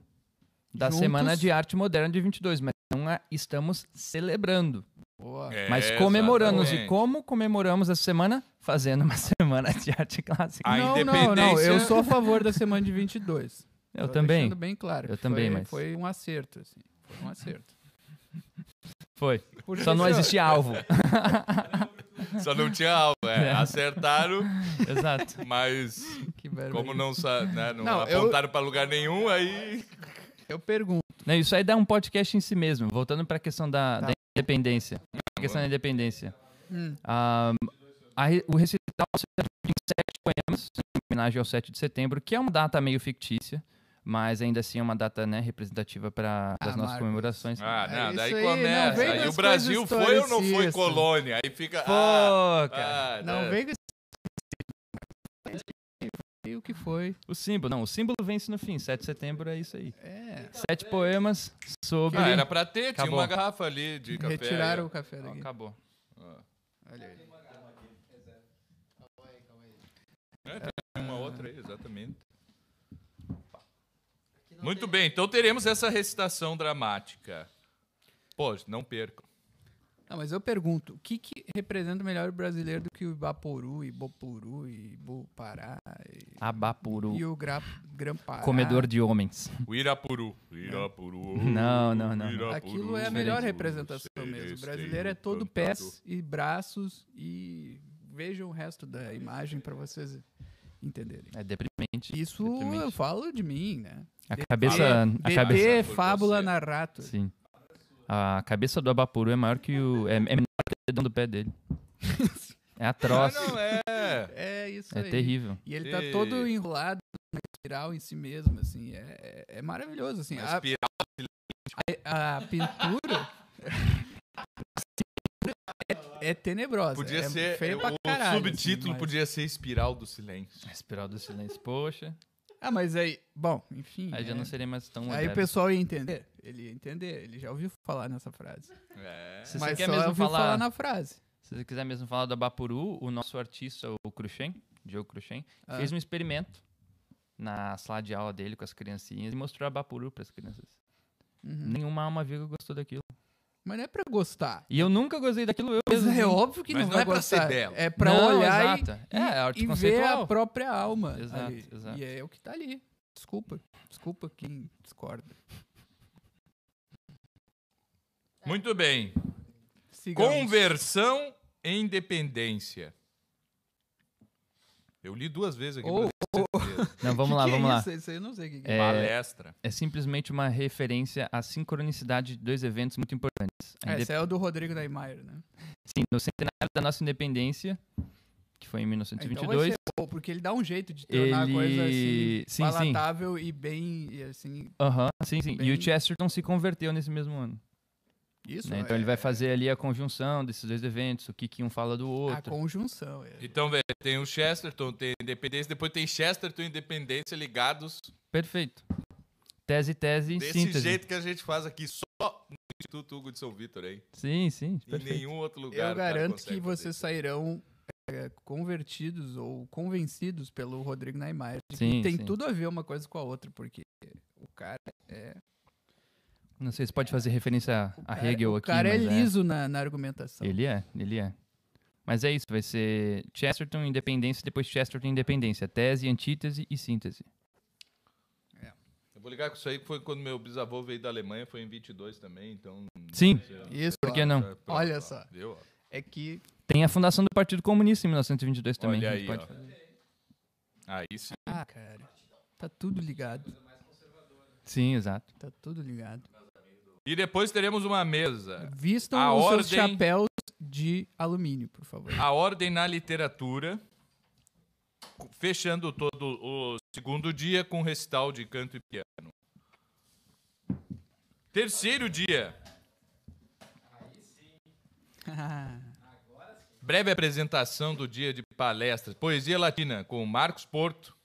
da Juntos. Semana de Arte Moderna de 22, mas não a- estamos celebrando, Boa. É, mas comemoramos. E como comemoramos essa semana? Fazendo uma (laughs) Semana de Arte Clássica. A não, não, não, eu independência- sou a favor da semana de 22. Eu Tô também. deixando bem claro. Eu também, foi, mas- Foi um acerto, assim. Foi um acerto. Foi. Porque Só não eu- existia alvo. (laughs) Só não tinha alvo, é. É. Acertaram, (laughs) Exato. mas como não, né, não, Não, eu- apontaram pra lugar nenhum, aí. Eu pergunto, Não, isso aí dá um podcast em si mesmo. Voltando para a questão da, Tá. da independência. A questão da independência. hum, Ah, a o recital será de 27 poemas, em homenagem ao 7 de setembro, que é uma data meio fictícia, mas ainda assim é uma data né, representativa para as Ah, nossas Marcos. comemorações. Ah, É não, isso daí aí, não começa. vem aí o as Brasil foi ou não foi colônia? Aí fica. Pô, ah, cara. ah, não né? vem com. E o que foi? O símbolo, não, o símbolo vence no fim. 7 de setembro é isso aí. É, Sete poemas sobre. Ah, era pra ter, tinha Acabou. uma garrafa ali de café. retiraram aí, o café daqui. acabou. ó. Ah. Olha aí. É, tem uma outra aí, exatamente. Muito bem, então teremos essa recitação dramática. Pô, não percam. Não, mas eu pergunto, o que, que representa melhor o brasileiro do que o Ibaporu, Ibopuru, Ibupará e, Abapuru. e o Gra, Grampará? Comedor de homens. O Irapuru. Irapuru. Não, não, não. Irapuru. Aquilo é a melhor representação mesmo. O brasileiro é todo pés e braços e vejam o resto da imagem para vocês entenderem. É deprimente. Isso deprimente. eu falo de mim, né? A cabeça. A BT, cabeça. Por fábula narrato. Sim. A cabeça do Abapuru é maior que o. É, é menor que o dedão do pé dele. É Ah, atroz. não, é. É isso É aí. terrível. E ele tá todo enrolado na espiral em si mesmo, assim. É, é, é maravilhoso, assim. A, espiral. a- a pintura... (laughs) é, é tenebrosa. Podia é ser. o caralho, subtítulo assim, mas- podia ser Espiral do Silêncio. Espiral do silêncio. Poxa. Ah, mas aí... Bom, enfim. Aí já é. não seria mais tão Aí moderno. o pessoal ia entender. Ele ia entender. Ele já ouviu falar nessa frase. É. Se você mas quer só mesmo ouviu falar, falar na frase. se você quiser mesmo falar do Abapuru, o nosso artista, o Cruxem, Diogo Cruxem, Ah. fez um experimento na sala de aula dele com as criancinhas e mostrou Abapuru para as crianças. Uhum. Nenhuma alma viva gostou daquilo. Mas não é pra gostar. E eu nunca gostei daquilo, eu Mas mesmo. é óbvio que Mas não não vai é pra gostar. ser dela. É pra Não, olhar exato. e, É, é arte e ver a própria alma. Exato, ali. exato. E é o que tá ali. Desculpa. Desculpa quem discorda. Muito bem. Sigamos. Conversão em dependência. Eu li duas vezes aqui. Oh, pra ter certeza. Não, vamos lá, Que que vamos é lá. Isso? isso aí eu não sei o que, que É, é. Palestra. É simplesmente uma referência à sincronicidade de dois eventos muito importantes. Ah, indep- Esse é o do Rodrigo Neymar, né? Sim, no centenário da nossa independência, que foi em Então vai 1922, ser bom, porque ele dá um jeito de tornar a coisa assim, Ele- sim, sim. palatável e bem, e assim, Aham, sim, sim. E Bem- o Chesterton se converteu nesse mesmo ano. Isso né? é Então ele vai fazer ali a conjunção desses dois eventos, o que, que um fala do a outro. conjunção. É. Então, velho, tem o Chesterton, tem Independência, depois tem Chesterton e Independência ligados Perfeito. Tese, tese, desse síntese. jeito que a gente faz aqui só no Instituto Hugo de São Vitor aí. Sim, sim. Em Perfeito. nenhum outro lugar. Eu garanto que fazer vocês isso. sairão é, convertidos ou convencidos pelo Rodrigo Neymar. Sim, tem sim. tudo a ver uma coisa com a outra, porque o cara é. Não sei se pode fazer referência o a cara- Hegel o aqui, cara é mas liso na, na argumentação. Ele é, ele é. Mas é isso, vai ser Chesterton, independência, depois Chesterton, independência. Tese, antítese e síntese. Eu vou ligar com isso aí, que foi quando meu bisavô veio da Alemanha, foi em 22 também, então... Sim, Isso, por que não? Pronto, Olha ó, só. Viu? é que Tem a fundação do Partido Comunista em 1922 também. Olha a aí, pode ó. fazer. Aí sim. Ah, cara. Tá tudo ligado. Sim, exato. Tá tudo ligado. E depois teremos uma mesa. Vistam A os seus ordem- chapéus de alumínio, por favor. A ordem na literatura, fechando todo o segundo dia com recital de canto e piano. Terceiro dia, (laughs) breve apresentação do dia de palestras. Poesia latina com Marcos Porto.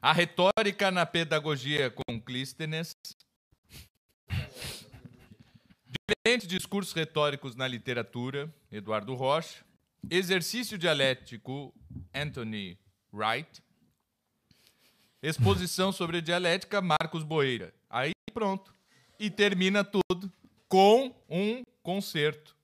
A retórica na pedagogia com Clístenes. Diferentes discursos retóricos na literatura, Eduardo Rocha. Exercício dialético, Anthony Wright. Exposição sobre dialética, Marcos Boeira. Aí pronto. E termina tudo com um concerto.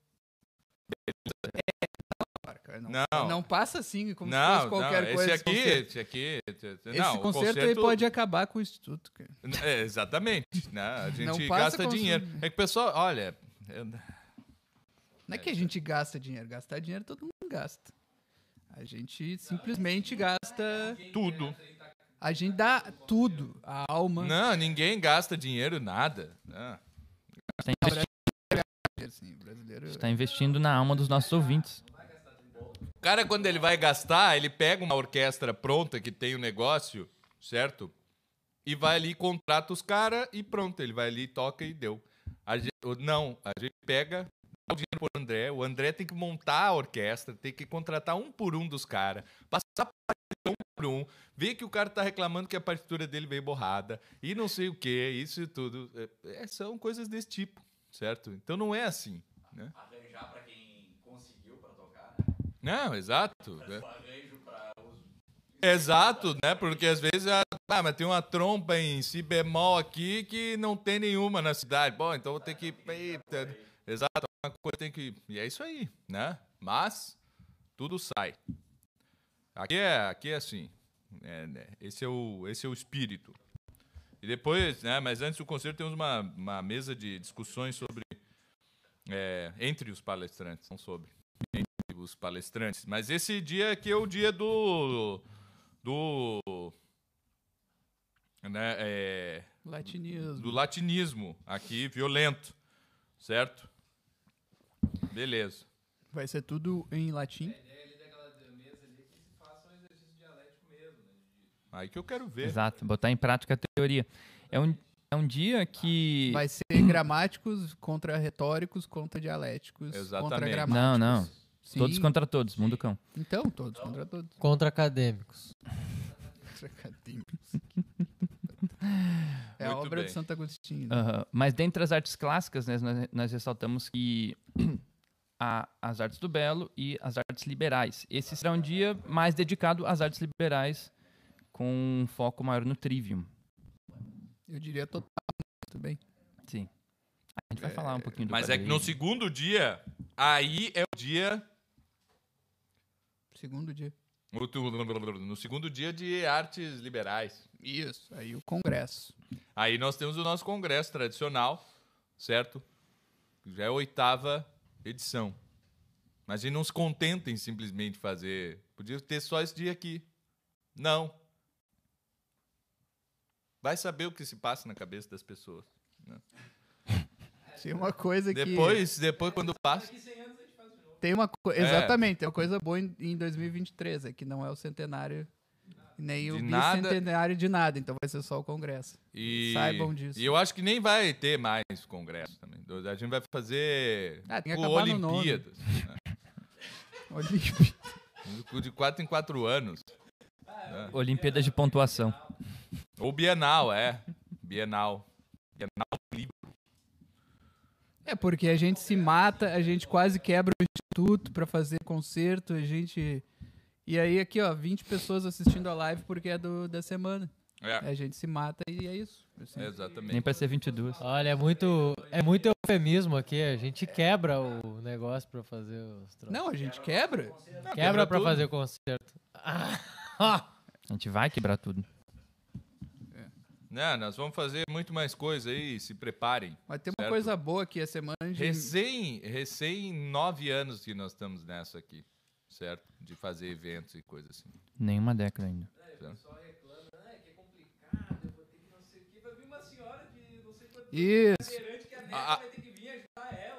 Cara, Não, Não. não passa assim, como se não, fosse qualquer não, coisa. esse aqui, esse aqui, Esse não, o concerto, ele pode acabar com o instituto, cara. É, exatamente. Né? A gente gasta dinheiro. É que o pessoal, olha, eu- Não é que a gente gasta dinheiro. Gastar dinheiro todo mundo gasta. A gente simplesmente gasta. tudo. A gente dá tudo. A alma. Não, ninguém gasta dinheiro, nada. Não. Está investindo, Assim, o brasileiro. está investindo na alma dos nossos ouvintes. Cara, quando ele vai gastar, ele pega uma orquestra pronta que tem o negócio, certo? E vai ali, contrata os caras e pronto. Ele vai ali, toca e deu. A gente- não, a gente pega, dá o dinheiro pro André. O André tem que montar a orquestra, tem que contratar um por um dos caras, passar um por um, ver que o cara tá reclamando que a partitura dele veio borrada e não sei o que, isso e tudo. É, é, são coisas desse tipo, certo? Então não é assim, né? Arranjar pra quem conseguiu pra tocar, né? Não, exato. é. Os Exato, né? Porque às vezes, ah, ah, mas tem uma trompa em si bemol aqui que não tem nenhuma na cidade. Bom, então vou ter que. Exato, uma coisa tem que. E é isso aí, né? Mas tudo sai. Aqui é, aqui é assim. É, né? Esse, é o, esse é o espírito. E depois, né? Mas antes do concerto temos uma, uma mesa de discussões sobre. é, entre os palestrantes, não sobre. Os palestrantes. Mas esse dia aqui é o dia do. Do. Né, é, Latinismo. do latinismo aqui, violento. Certo? Beleza. Vai ser tudo em latim. Aí que eu quero ver. Exato, botar em prática a teoria. É um, é um dia que. Vai ser gramáticos contra retóricos contra dialéticos contra Exatamente. gramáticos. Não, não. Sim. Todos contra todos, mundo cão. Então, todos contra todos. Contra acadêmicos. Contra acadêmicos. (laughs) É a Muito obra bem. de Santo Agostinho. né? Mas dentre as artes clássicas, né, nós, nós ressaltamos que (clears throat) há as artes do belo e as artes liberais. Esse será um dia mais dedicado às artes liberais, com um foco maior no trivium. Eu diria total. Muito bem. Sim. A gente vai falar um pouquinho do Mas é que no segundo dia, aí é o dia. Segundo dia. No segundo dia de artes liberais. Isso. Aí o congresso. Aí nós temos o nosso congresso tradicional, certo? Já é a oitava edição. Mas e não se contentem simplesmente fazer. Podia ter só esse dia aqui. Não. Vai saber o que se passa na cabeça das pessoas. (laughs) Tem uma coisa que. Depois, depois quando passa. Tem uma co... É. Exatamente, tem uma coisa boa em, em 2023, é que não é o centenário nem o De nada. bicentenário de nada, então vai ser só o congresso. E, Saibam disso. E eu acho que nem vai ter mais congresso também. A gente vai fazer Ah, tem que tipo, acabar no. Olimpíadas. né? (laughs) Olha, De quatro em quatro anos. Olimpíadas de pontuação. Ou Bienal, é. Bienal. Bienal. É porque a gente se mata, a gente quase quebra o instituto pra fazer concerto, a gente E aí aqui, ó, 20 pessoas assistindo a live porque é do da semana. É, A gente se mata e é isso. assim. exatamente. Nem pra ser 22. Olha, é muito, é muito eufemismo aqui. A gente quebra o negócio pra fazer os troços. Não, a gente quebra. Quebra pra tudo. fazer o concerto. Ah, (laughs) A gente vai quebrar tudo. Né, nós vamos fazer muito mais coisa aí, se preparem. Mas tem uma Certo. coisa boa aqui, a semana de. Recém, recém nove anos que nós estamos nessa aqui, certo? De fazer eventos e coisas assim. Nenhuma década ainda. Isso. Ah,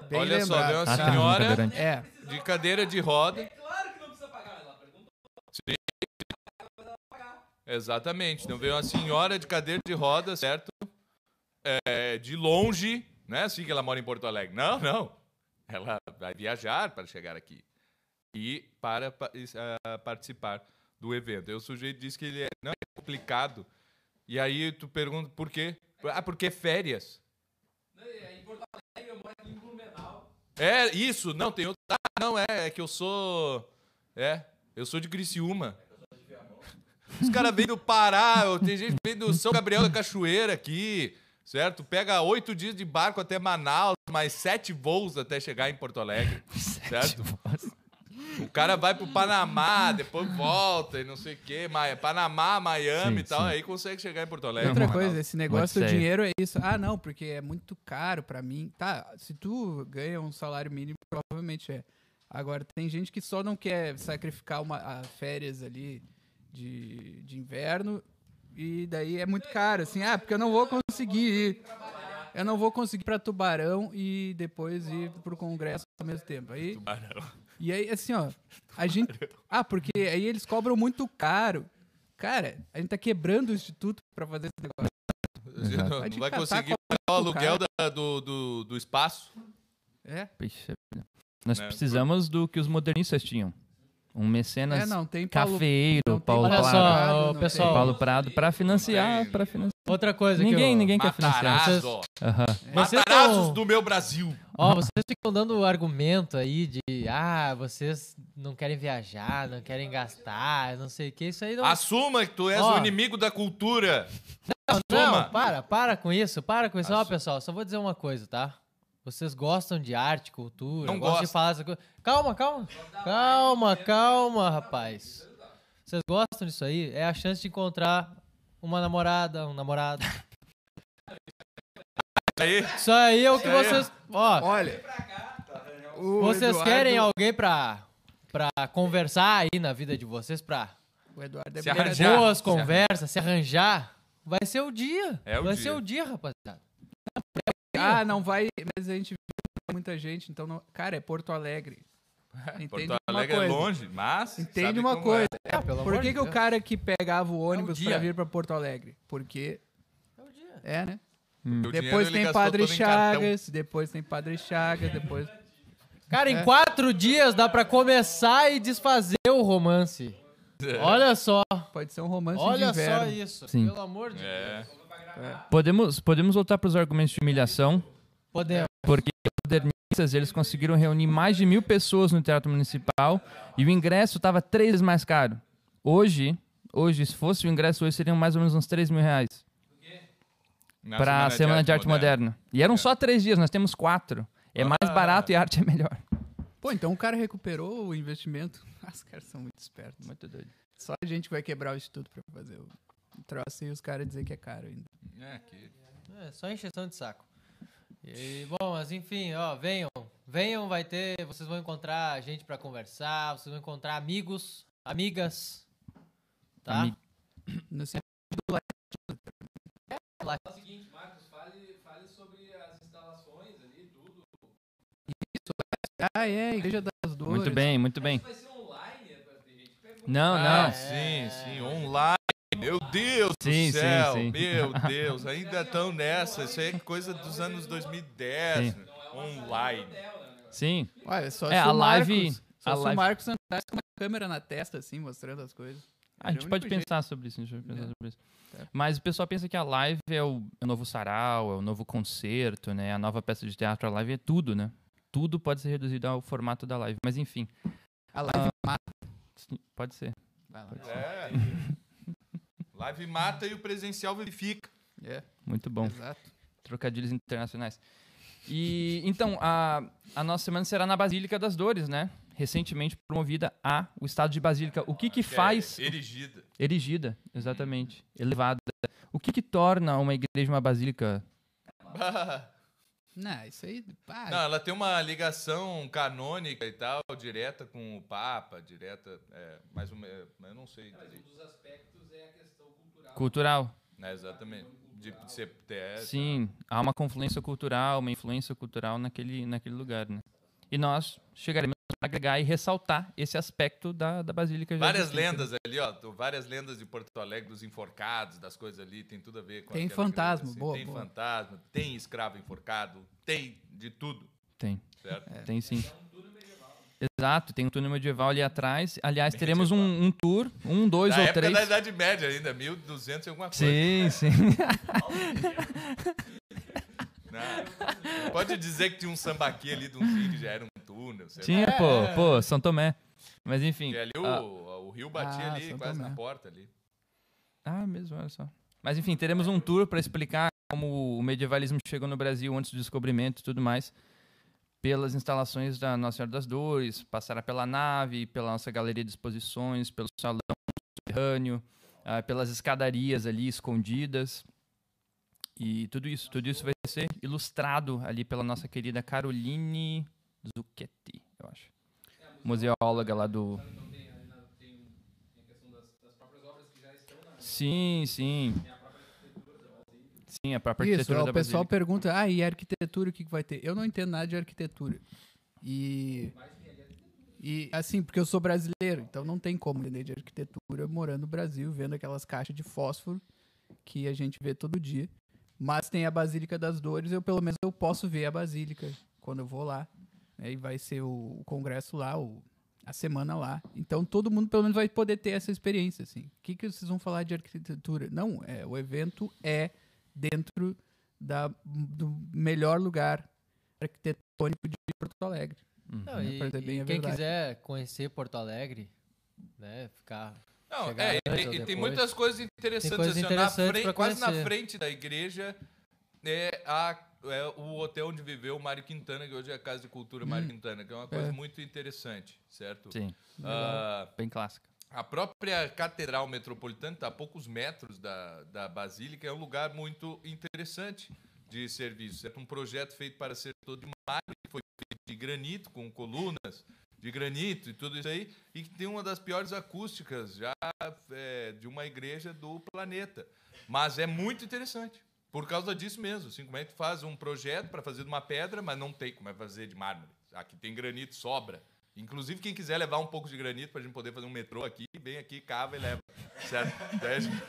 Bem olha só, veio uma Ah, tá, senhora. É. de cadeira de roda. Exatamente. Então veio uma senhora de cadeira de roda, certo? É, de longe, não é assim que ela mora em Porto Alegre. Não, não. Ela vai viajar para chegar aqui e para ah, participar do evento. Aí o sujeito disse que ele é, não é complicado. E aí tu pergunta por quê? Ah, porque é férias. É, isso, não, tem outro. Ah, não, é, é que eu sou. É, eu sou de Criciúma. Os caras vêm do Pará, tem gente que vem do São Gabriel da Cachoeira aqui, certo? Pega oito dias de barco até Manaus, mais sete voos até chegar em Porto Alegre, (laughs) certo? O cara vai pro Panamá, depois volta e não sei o quê, Ma- Panamá, Miami Sim, e tal, sim. aí consegue chegar em Porto Alegre. Outra coisa, esse negócio do Odisseia. dinheiro é isso. Ah, não, porque é muito caro pra mim. Tá, se tu ganha um salário mínimo, provavelmente é. Agora, tem gente que só não quer sacrificar uma, a férias ali de, de inverno e daí é muito caro, assim. Ah, porque eu não vou conseguir ir. Eu não vou conseguir ir pra Tubarão e depois ir pro congresso ao mesmo tempo. Aí, Tubarão. e aí, assim, ó, a gente. Ah, porque aí eles cobram muito caro. Cara, a gente tá quebrando o instituto pra fazer esse negócio. Exato. não, Vai não conseguir pagar o o aluguel da- do, do, do espaço. É. Vida. Nós Né? precisamos do que os modernistas tinham. Um mecenas É, não, tem Paulo, cafeeiro, não tem Paulo Prado. só, ô, não pessoal. Paulo Prado para financiar, para financiar. Outra coisa Ninguém, que eu... ninguém quer financiar. Matarazzo. Vocês-. Vocês Matarazos tão- do meu Brasil. Ó, vocês ficam dando argumento aí de, ah, vocês não querem viajar, não querem gastar, não sei o que, isso aí não... Assuma que tu és Ó. o inimigo da cultura. Não, Assuma. não, para, para com isso, para com isso. Ó, Assuma. pessoal, só vou dizer uma coisa, tá? Vocês gostam de arte, cultura, Não gostam de gosto. falar essa coisa. Calma, calma. Calma, calma, rapaz. Vocês gostam disso aí? É a chance de encontrar uma namorada, um namorado. (laughs) Aí, Isso aí é o que vocês. Ó, Olha. o vocês Eduardo- querem alguém pra, pra conversar aí na vida de vocês, pra O Eduardo é Se arranjar. boas se conversas, se arranjar? Vai ser o dia. É o vai dia. ser o dia, rapaziada. Ah, não vai. Mas a gente viu muita gente, então não. Cara, é Porto Alegre. (laughs) Entende Porto uma Alegre é coisa. longe, mas. Entende sabe uma como coisa. É, pelo Por amor que, de que o cara que pegava o ônibus dia. pra vir pra Porto Alegre? Porque. É o dia. É, né? Dinheiro Depois tem Padre. Chagas, depois tem Padre Chagas, depois. Cara, É. em quatro dias dá pra começar e desfazer o romance. Olha só, Pode ser um romance olha de só inverno. isso. Sim. Pelo amor de Deus. É. Podemos, podemos voltar para os argumentos de humilhação, Podemos. porque os modernistas eles conseguiram reunir mais de mil pessoas no Teatro Municipal e o ingresso estava três vezes mais caro. Hoje, hoje, se fosse o ingresso hoje, seriam mais ou menos uns 3 mil reais para a Semana de Arte Moderna. E eram só três dias, nós temos quatro. É mais Ah. barato e a arte é melhor. Pô, então o cara recuperou o investimento. (laughs) Os caras são muito espertos. Muito doido. Só a gente vai quebrar o instituto pra fazer o troço e os caras dizer que é caro ainda. É, que... É, só encheção de saco. E, bom, mas enfim, ó, venham. Venham, vai ter. Vocês vão encontrar gente pra conversar, vocês vão encontrar amigos, amigas. Tá? Ami- No sentido Lá- seguinte, Marcos, fale, fale sobre as instalações ali, tudo. Ah, é, Igreja das Dores. Muito bem, muito bem. Vai ser online, tem gente que pergunta. Não, Ah, não. sim, sim, online. Meu Deus Sim, sim, do céu, sim. meu (laughs) Deus, ainda estão nessa. Isso aí é coisa dos anos 2010. Sim. Online. Sim. Olha, só É, se a live- Marcos, só a live- o Marcos andasse com uma câmera na testa, assim, mostrando as coisas. A gente pode jeito. pensar sobre isso, a gente pode pensar É. sobre isso. Tá. Mas o pessoal pensa que a live é o, é o novo sarau, é o novo concerto, né? A nova peça de teatro, a live é tudo, né? Tudo pode ser reduzido ao formato da live. Mas enfim, A live mata. sim, pode ser. Vai lá. É. (laughs) Live mata e o presencial verifica. É, Muito bom. exato. Trocadilhos internacionais. E então, a, a nossa semana será na Basílica das Dores, né? Recentemente promovida a o estado de Basílica. O que que é faz erigida. erigida, exatamente, elevada? O que que torna uma igreja uma basílica? (laughs) Não, isso aí. pá, Não, ela tem uma ligação canônica e tal, direta com o Papa, direta. É, mais uma. Mas eu não sei. Cultural. Né, exatamente. De ser. É, Sim, há uma confluência cultural, uma influência cultural naquele, naquele lugar, né? E nós chegaremos a agregar e ressaltar esse aspecto da, da Basílica. Várias lendas ali, ó. Várias lendas de Porto Alegre, dos enforcados, das coisas ali, tem tudo a ver com Tem fantasma, igreja, assim. boa, Tem boa. fantasma, tem escravo enforcado, tem de tudo, Tem, certo? tem sim. Exato, tem um túnel medieval ali atrás. Aliás, teremos um, um tour, um, dois Na ou época três. da Idade Média ainda, 1200 e alguma coisa. Sim, sim. Não. Pode dizer que tinha um sambaqui ali de um rio que já era um túnel, sei lá. Tinha, pô, pô, São Tomé. Mas enfim. Que ali o, ah, o rio batia Ah, ali, São quase Tomé. na porta ali. Ah, mesmo, olha só. Mas enfim, teremos um tour para explicar como o medievalismo chegou no Brasil antes do descobrimento e tudo mais. Pelas instalações da Nossa Senhora das Dores, passará pela nave, pela nossa galeria de exposições, pelo salão subterrâneo, ah, pelas escadarias ali escondidas. E tudo isso, tudo isso vai ser ilustrado ali pela nossa querida Caroline Zucchetti, eu acho. Museóloga lá do. Sim, sim. Sim, a própria Isso, arquitetura ó, da o pessoal Basílica. pergunta, ah, e arquitetura, o que, que vai ter? Eu não entendo nada de arquitetura. E. E assim, porque eu sou brasileiro, então não tem como entender de arquitetura morando no Brasil, vendo aquelas caixas de fósforo que a gente vê todo dia. Mas tem a Basílica das Dores, eu pelo menos eu posso ver a Basílica quando eu vou lá. né, E vai ser o, o congresso lá, o a semana lá. Então todo mundo pelo menos vai poder ter essa experiência, assim. O que, que vocês vão falar de arquitetura? Não, é, o evento é dentro da, do melhor lugar arquitetônico de Porto Alegre. Uhum. Não, e, e quem verdade. quiser conhecer Porto Alegre, né, ficar... Não, é, e e tem muitas coisas interessantes. coisas assim, interessantes na frente, quase na frente da igreja é, a, é o hotel onde viveu o Mário Quintana, que hoje é a Casa de Cultura Mário Quintana, que é uma coisa É. muito interessante, certo? Sim, Ah, bem clássica. A própria Catedral Metropolitana está a poucos metros da, da Basílica, é um lugar muito interessante de serviço. É um projeto feito para ser todo de mármore, que foi feito de granito, com colunas de granito e tudo isso aí, e que tem uma das piores acústicas já é, de uma igreja do planeta. Mas é muito interessante. Por causa disso mesmo, assim, como é que faz um projeto para fazer de uma pedra, mas não tem como é fazer de mármore. Aqui tem granito, sobra. Inclusive, quem quiser levar um pouco de granito para a gente poder fazer um metrô aqui, vem aqui, cava e leva. Certo? (laughs) A gente-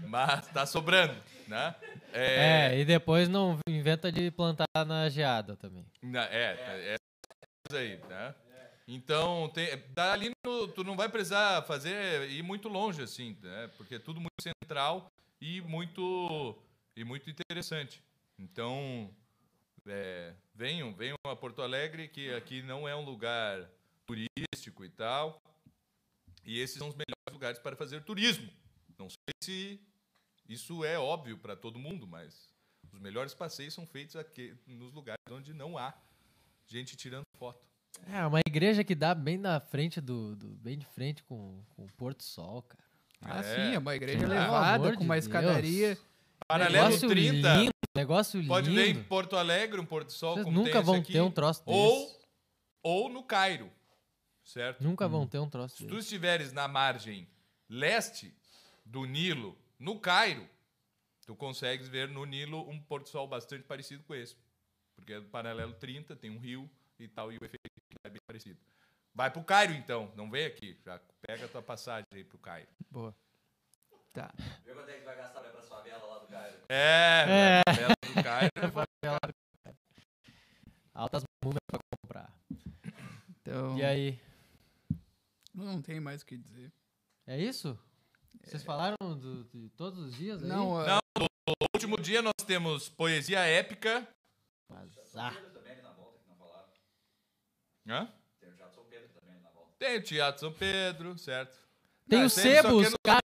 Mas tá sobrando, né? É, e depois não inventa de plantar na geada também. É, é, isso aí, né? Então, tem, dali no- tu não vai precisar fazer ir muito longe assim, né? Porque é tudo muito central e muito e muito interessante. Então, é, venham, venham a Porto Alegre, que aqui não é um lugar turístico e tal. E esses são os melhores lugares para fazer turismo. Não sei se isso é óbvio para todo mundo, mas os melhores passeios são feitos aqui nos lugares onde não há gente tirando foto. É, uma igreja que dá bem na frente do, do- bem de frente com, com o Porto Sol, cara. Ah, É. sim, é uma igreja. Pelo elevada, com de uma Deus. escadaria. Paralelo negócio 30, lindo, negócio pode ver em lindo. Porto Alegre, um Porto Sol Vocês como tem nunca esse vão aqui, ter um troço ou, desse. ou no Cairo, certo? Nunca vão ter um troço Se tu desse. estiveres na margem leste do Nilo, no Cairo, tu consegues ver no Nilo um Porto Sol bastante parecido com esse. Porque é do paralelo 30, tem um rio e tal, e o efeito é bem parecido. Vai pro Cairo, então. Não vem aqui. Já pega a tua passagem aí pro Cairo. Boa. Tá. Vê quanto é que vai gastar Cairo. É, a favela do Cairo. Altas múmias pra comprar. Então, E aí? não tem mais o que dizer. É isso? Vocês falaram do- de todos os dias aí? Não, Não, no último dia nós temos poesia épica. Azar. Pedro também ali na volta, que não falaram. Hã? Tem o Teatro São Pedro também ali na volta. Tem o Teatro São Pedro, certo? Tem Não, os só sebos, que no- cara.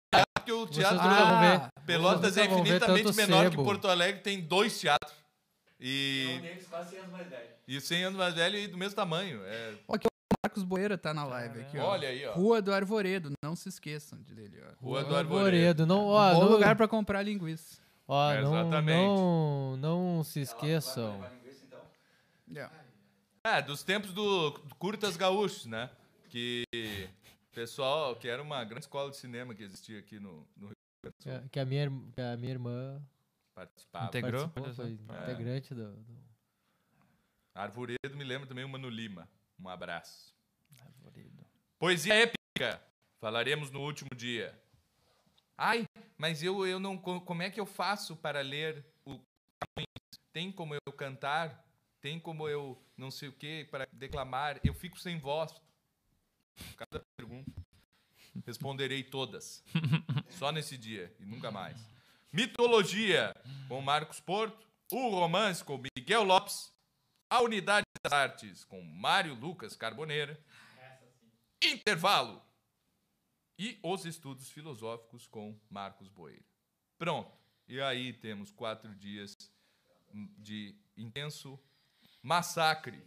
Porque o Teatro Ah, ver. Pelotas é infinitamente menor que sebo. Porto Alegre, tem dois teatros. E... E, um deles quase 100 anos mais velho. e 100 anos mais velho e do mesmo tamanho. É, aqui, o Marcos Boeira tá na live aqui, ó. olha aí, ó. Rua do Arvoredo, não se esqueçam dele, ó. Rua do Arvoredo. Arvoredo. Não, ó, Bom não, lugar pra comprar linguiça. ó, É, não, exatamente. não, não se esqueçam. Linguiça, então? Yeah. É, dos tempos do do Curtas Gaúchos, né? Que pessoal, que era uma grande escola de cinema que existia aqui no, no Rio Que, que a minha, que a minha irmã participava. Integrou? participou, foi É. integrante do, do Arvoredo me lembra também o Mano Lima. Um abraço. Arvoredo. Poesia épica. Falaremos no último dia. Ai, mas eu, eu não. co- Como é que eu faço para ler o Tem como eu cantar? Tem como eu não sei o que para declamar? Eu fico sem voz. Cada pergunta. Responderei todas. (laughs) Só nesse dia e nunca mais. Mitologia com Marcos Porto. O romance com Miguel Lopes. A unidade das artes com Mário Lucas Carboneira. Intervalo. E os estudos filosóficos com Marcos Boeira. Pronto. E aí temos quatro dias de intenso massacre.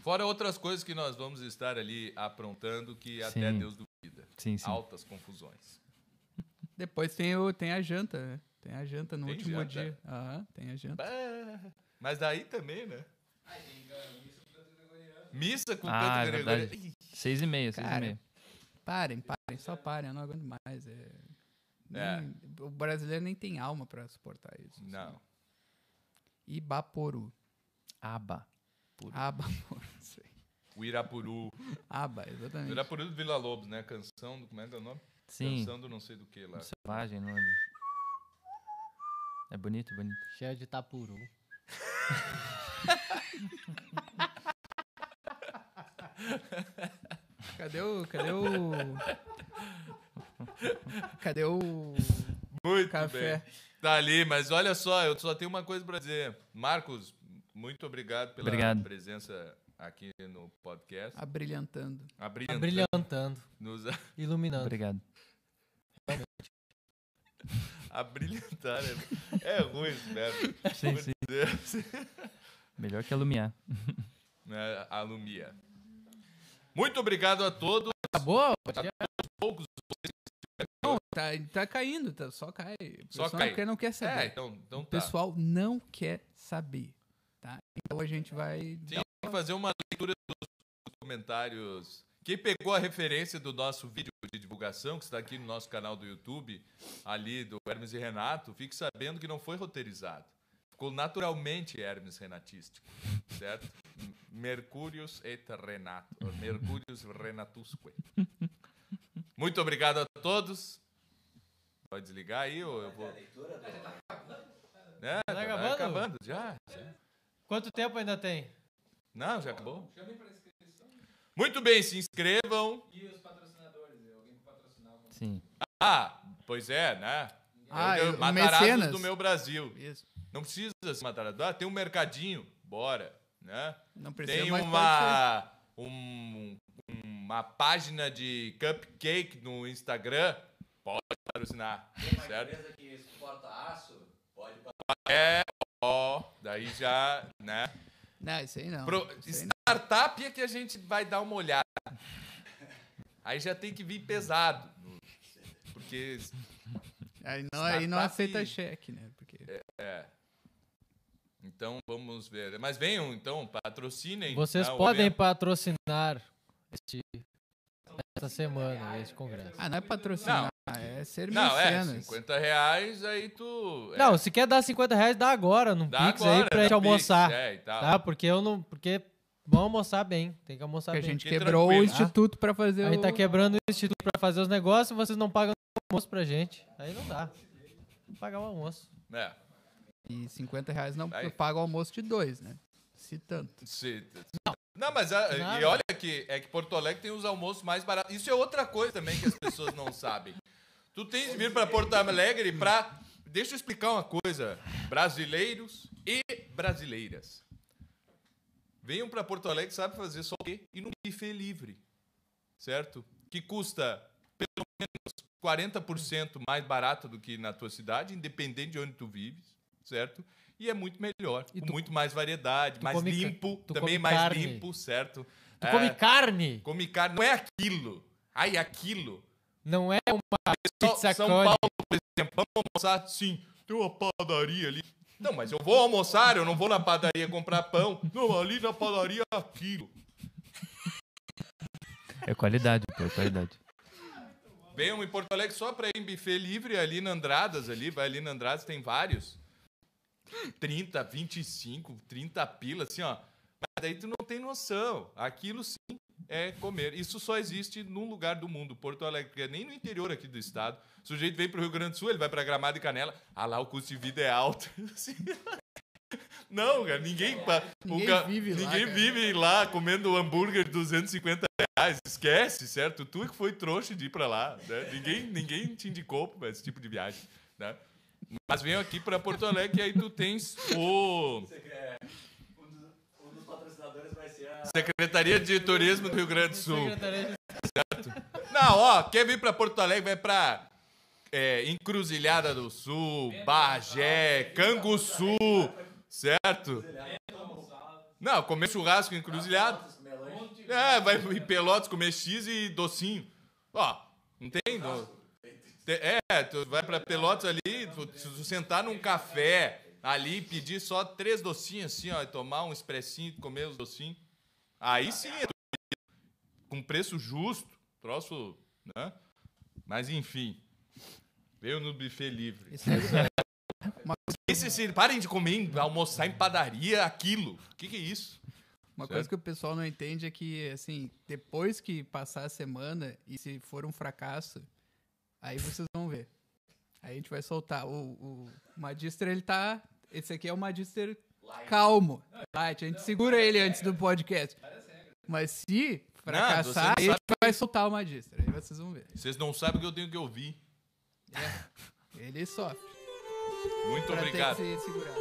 Fora outras coisas que nós vamos estar ali aprontando que até Sim. Deus duvida. Sim, sim. Altas confusões. Depois tem, o, tem a janta, né? Tem a janta no Tem último janta? dia. Aham, tem a janta. Bah, Mas daí também, né? Missa com Ah, canto é gregoriano. verdade. Ih, Seis e meia, seis Cara, e meia. Parem, parem, só parem, eu não aguento mais. É... É. Nem- O brasileiro nem tem alma pra suportar isso. assim. Não. Ibaporu. Aba. Puro. Abaporu, não sei. O Irapuru. Aba, O exatamente. Irapuru do Vila Lobos, né? Canção do. Como é que é o nome? Sim. Canção do não sei do que lá. Selvagem, não lembro. É bonito, bonito. cheio de tapuru. (laughs) Cadê o. Cadê o. (laughs) Cadê o. Muito Café. bem. Tá ali, mas olha só, eu só tenho uma coisa pra dizer. Marcos, muito obrigado pela Obrigado. presença aqui no podcast. Abrilhantando. Abrilhantando. Brilhantando, Nos iluminando. Obrigado. (laughs) abrilhantar é, é ruim verbo. Sim, Vou sim. dizer assim, Melhor que alumiar. (laughs) né, Alumia. Muito obrigado a todos. Acabou? Poucos. Não, tá, tá caindo, tá, só cai. O Só cai. não quer, não quer É, saber. então, então o tá. pessoal não quer saber. Tá? Então a gente vai. Sim, tem que fazer uma leitura dos comentários. Quem pegou a referência do nosso vídeo de divulgação, que está aqui no nosso canal do YouTube, ali do Hermes e Renato, fique sabendo que não foi roteirizado. Ficou naturalmente Hermes Renatístico, certo? Mercúrios et Renato. Mercúrios Renatusque. Muito obrigado a todos. Pode desligar aí ou eu vou. A leitura do... É, tá acabando? acabando já. já. Quanto tempo ainda tem? Não, já acabou? Muito bem, se inscrevam. Sim. Ah, pois é, né? Ah, Eu- o Matarazos Mecenas. do meu Brasil. Isso. Não precisa se Matarazzo. Ah, tem um mercadinho, bora, né? Não precisa Tem mais uma um- uma página de cupcake no Instagram, pode patrocinar, Tem uma certo? empresa que exporta aço, pode É, ó, daí já, né? Não, isso aí não. Pro- Isso aí startup é que a gente vai dar uma olhada. Aí já tem que vir pesado, porque não. Aí não, aí não aceita cheque, né? Porque É. Então vamos ver. Mas venham, então, patrocinem. Vocês o podem evento. patrocinar este, esta semana, este congresso. Ah, não é patrocinar, é ser Não, é, mecenas. 50 reais, aí tu. é, Não, se quer dar 50 reais, dá agora, num dá Pix agora, aí pra gente Pix, almoçar. É, e tal. Tá? Porque eu não. Porque vamos almoçar bem. Tem que almoçar Porque a bem. gente Fique quebrou o instituto pra fazer A gente o... tá quebrando o instituto pra fazer os negócios e vocês não pagam almoço pra gente. Aí não dá. Vamos pagar o almoço. É. E 50 reais não Aí. paga o almoço de dois, né? Se tanto. Se- Não, mas a- Nada. e olha que é que Porto Alegre tem os almoços mais baratos. Isso é outra coisa também que as pessoas não (laughs) sabem. Tu tens de vir para Porto Alegre para Deixa eu explicar uma coisa, brasileiros e brasileiras. Venham para Porto Alegre, sabe fazer só o quê? E no buffet livre. Certo? Que custa pelo menos 40% mais barato do que na tua cidade, independente de onde tu vives, certo? E é muito melhor, com muito mais variedade, mais come limpo, também mais carne. limpo, certo? Tu É, come carne, come carne, não é aquilo. Ai, aquilo. Não é uma Só- pizza São cone. Paulo, por exemplo, vamos almoçar? Sim, tem uma padaria ali. Não, mas eu vou almoçar, eu não vou na padaria comprar pão. Não, ali na padaria é aquilo. É qualidade, pô, é qualidade. Venham em Porto Alegre só pra ir em buffet livre ali na Andradas, ali, vai ali na Andradas, tem vários. 30, 25, 30 pila, assim, ó. Mas daí tu não tem noção. Aquilo sim é comer. Isso só existe num lugar do mundo, Porto Alegre, porque nem no interior aqui do estado. O sujeito vem pro Rio Grande do Sul, ele vai pra Gramado e Canela. Ah, lá o custo de vida é alto. (laughs) Não, cara, ninguém, pa- o Ninguém ca- vive lá, ninguém cara. vive lá comendo hambúrguer de 250 reais. Esquece, certo? Tu que foi trouxa de ir pra lá. né? Ninguém, ninguém te indicou pra esse tipo de viagem. Né? Mas venham aqui pra Porto Alegre e aí tu tens o Você quer- Um dos, um dos patrocinadores vai ser a. Secretaria de Turismo do Rio Grande do Sul. Secretaria de- Não, ó, quer vir pra Porto Alegre, vai pra é, Encruzilhada do Sul, Bagé, Canguçu, certo? Não, comer churrasco lanche. É, vai em Pelotas comer X e docinho. Ó, não tem? Não. É, tu vai pra Pelotas ali, tu, tu sentar num café ali e pedir só três docinhos assim, ó, e tomar um expressinho, comer os docinhos. Aí sim, é com preço justo, troço, né? Mas enfim, veio no buffet livre. Isso Esse, esse, parem de comer, almoçar em padaria, aquilo. O que, que é isso? Uma Certo. coisa que o pessoal não entende é que, assim, depois que passar a semana e se for um fracasso, aí vocês vão ver. Aí a gente vai soltar. O, o Magister, ele tá. Esse aqui é o Magister calmo. Light. A gente segura ele antes do podcast. Mas se fracassar, não sabe- vai soltar o Magister. Aí vocês vão ver. Vocês não sabem o que eu tenho que ouvir. Ele sofre. Muito pra obrigado. ter que se segurar.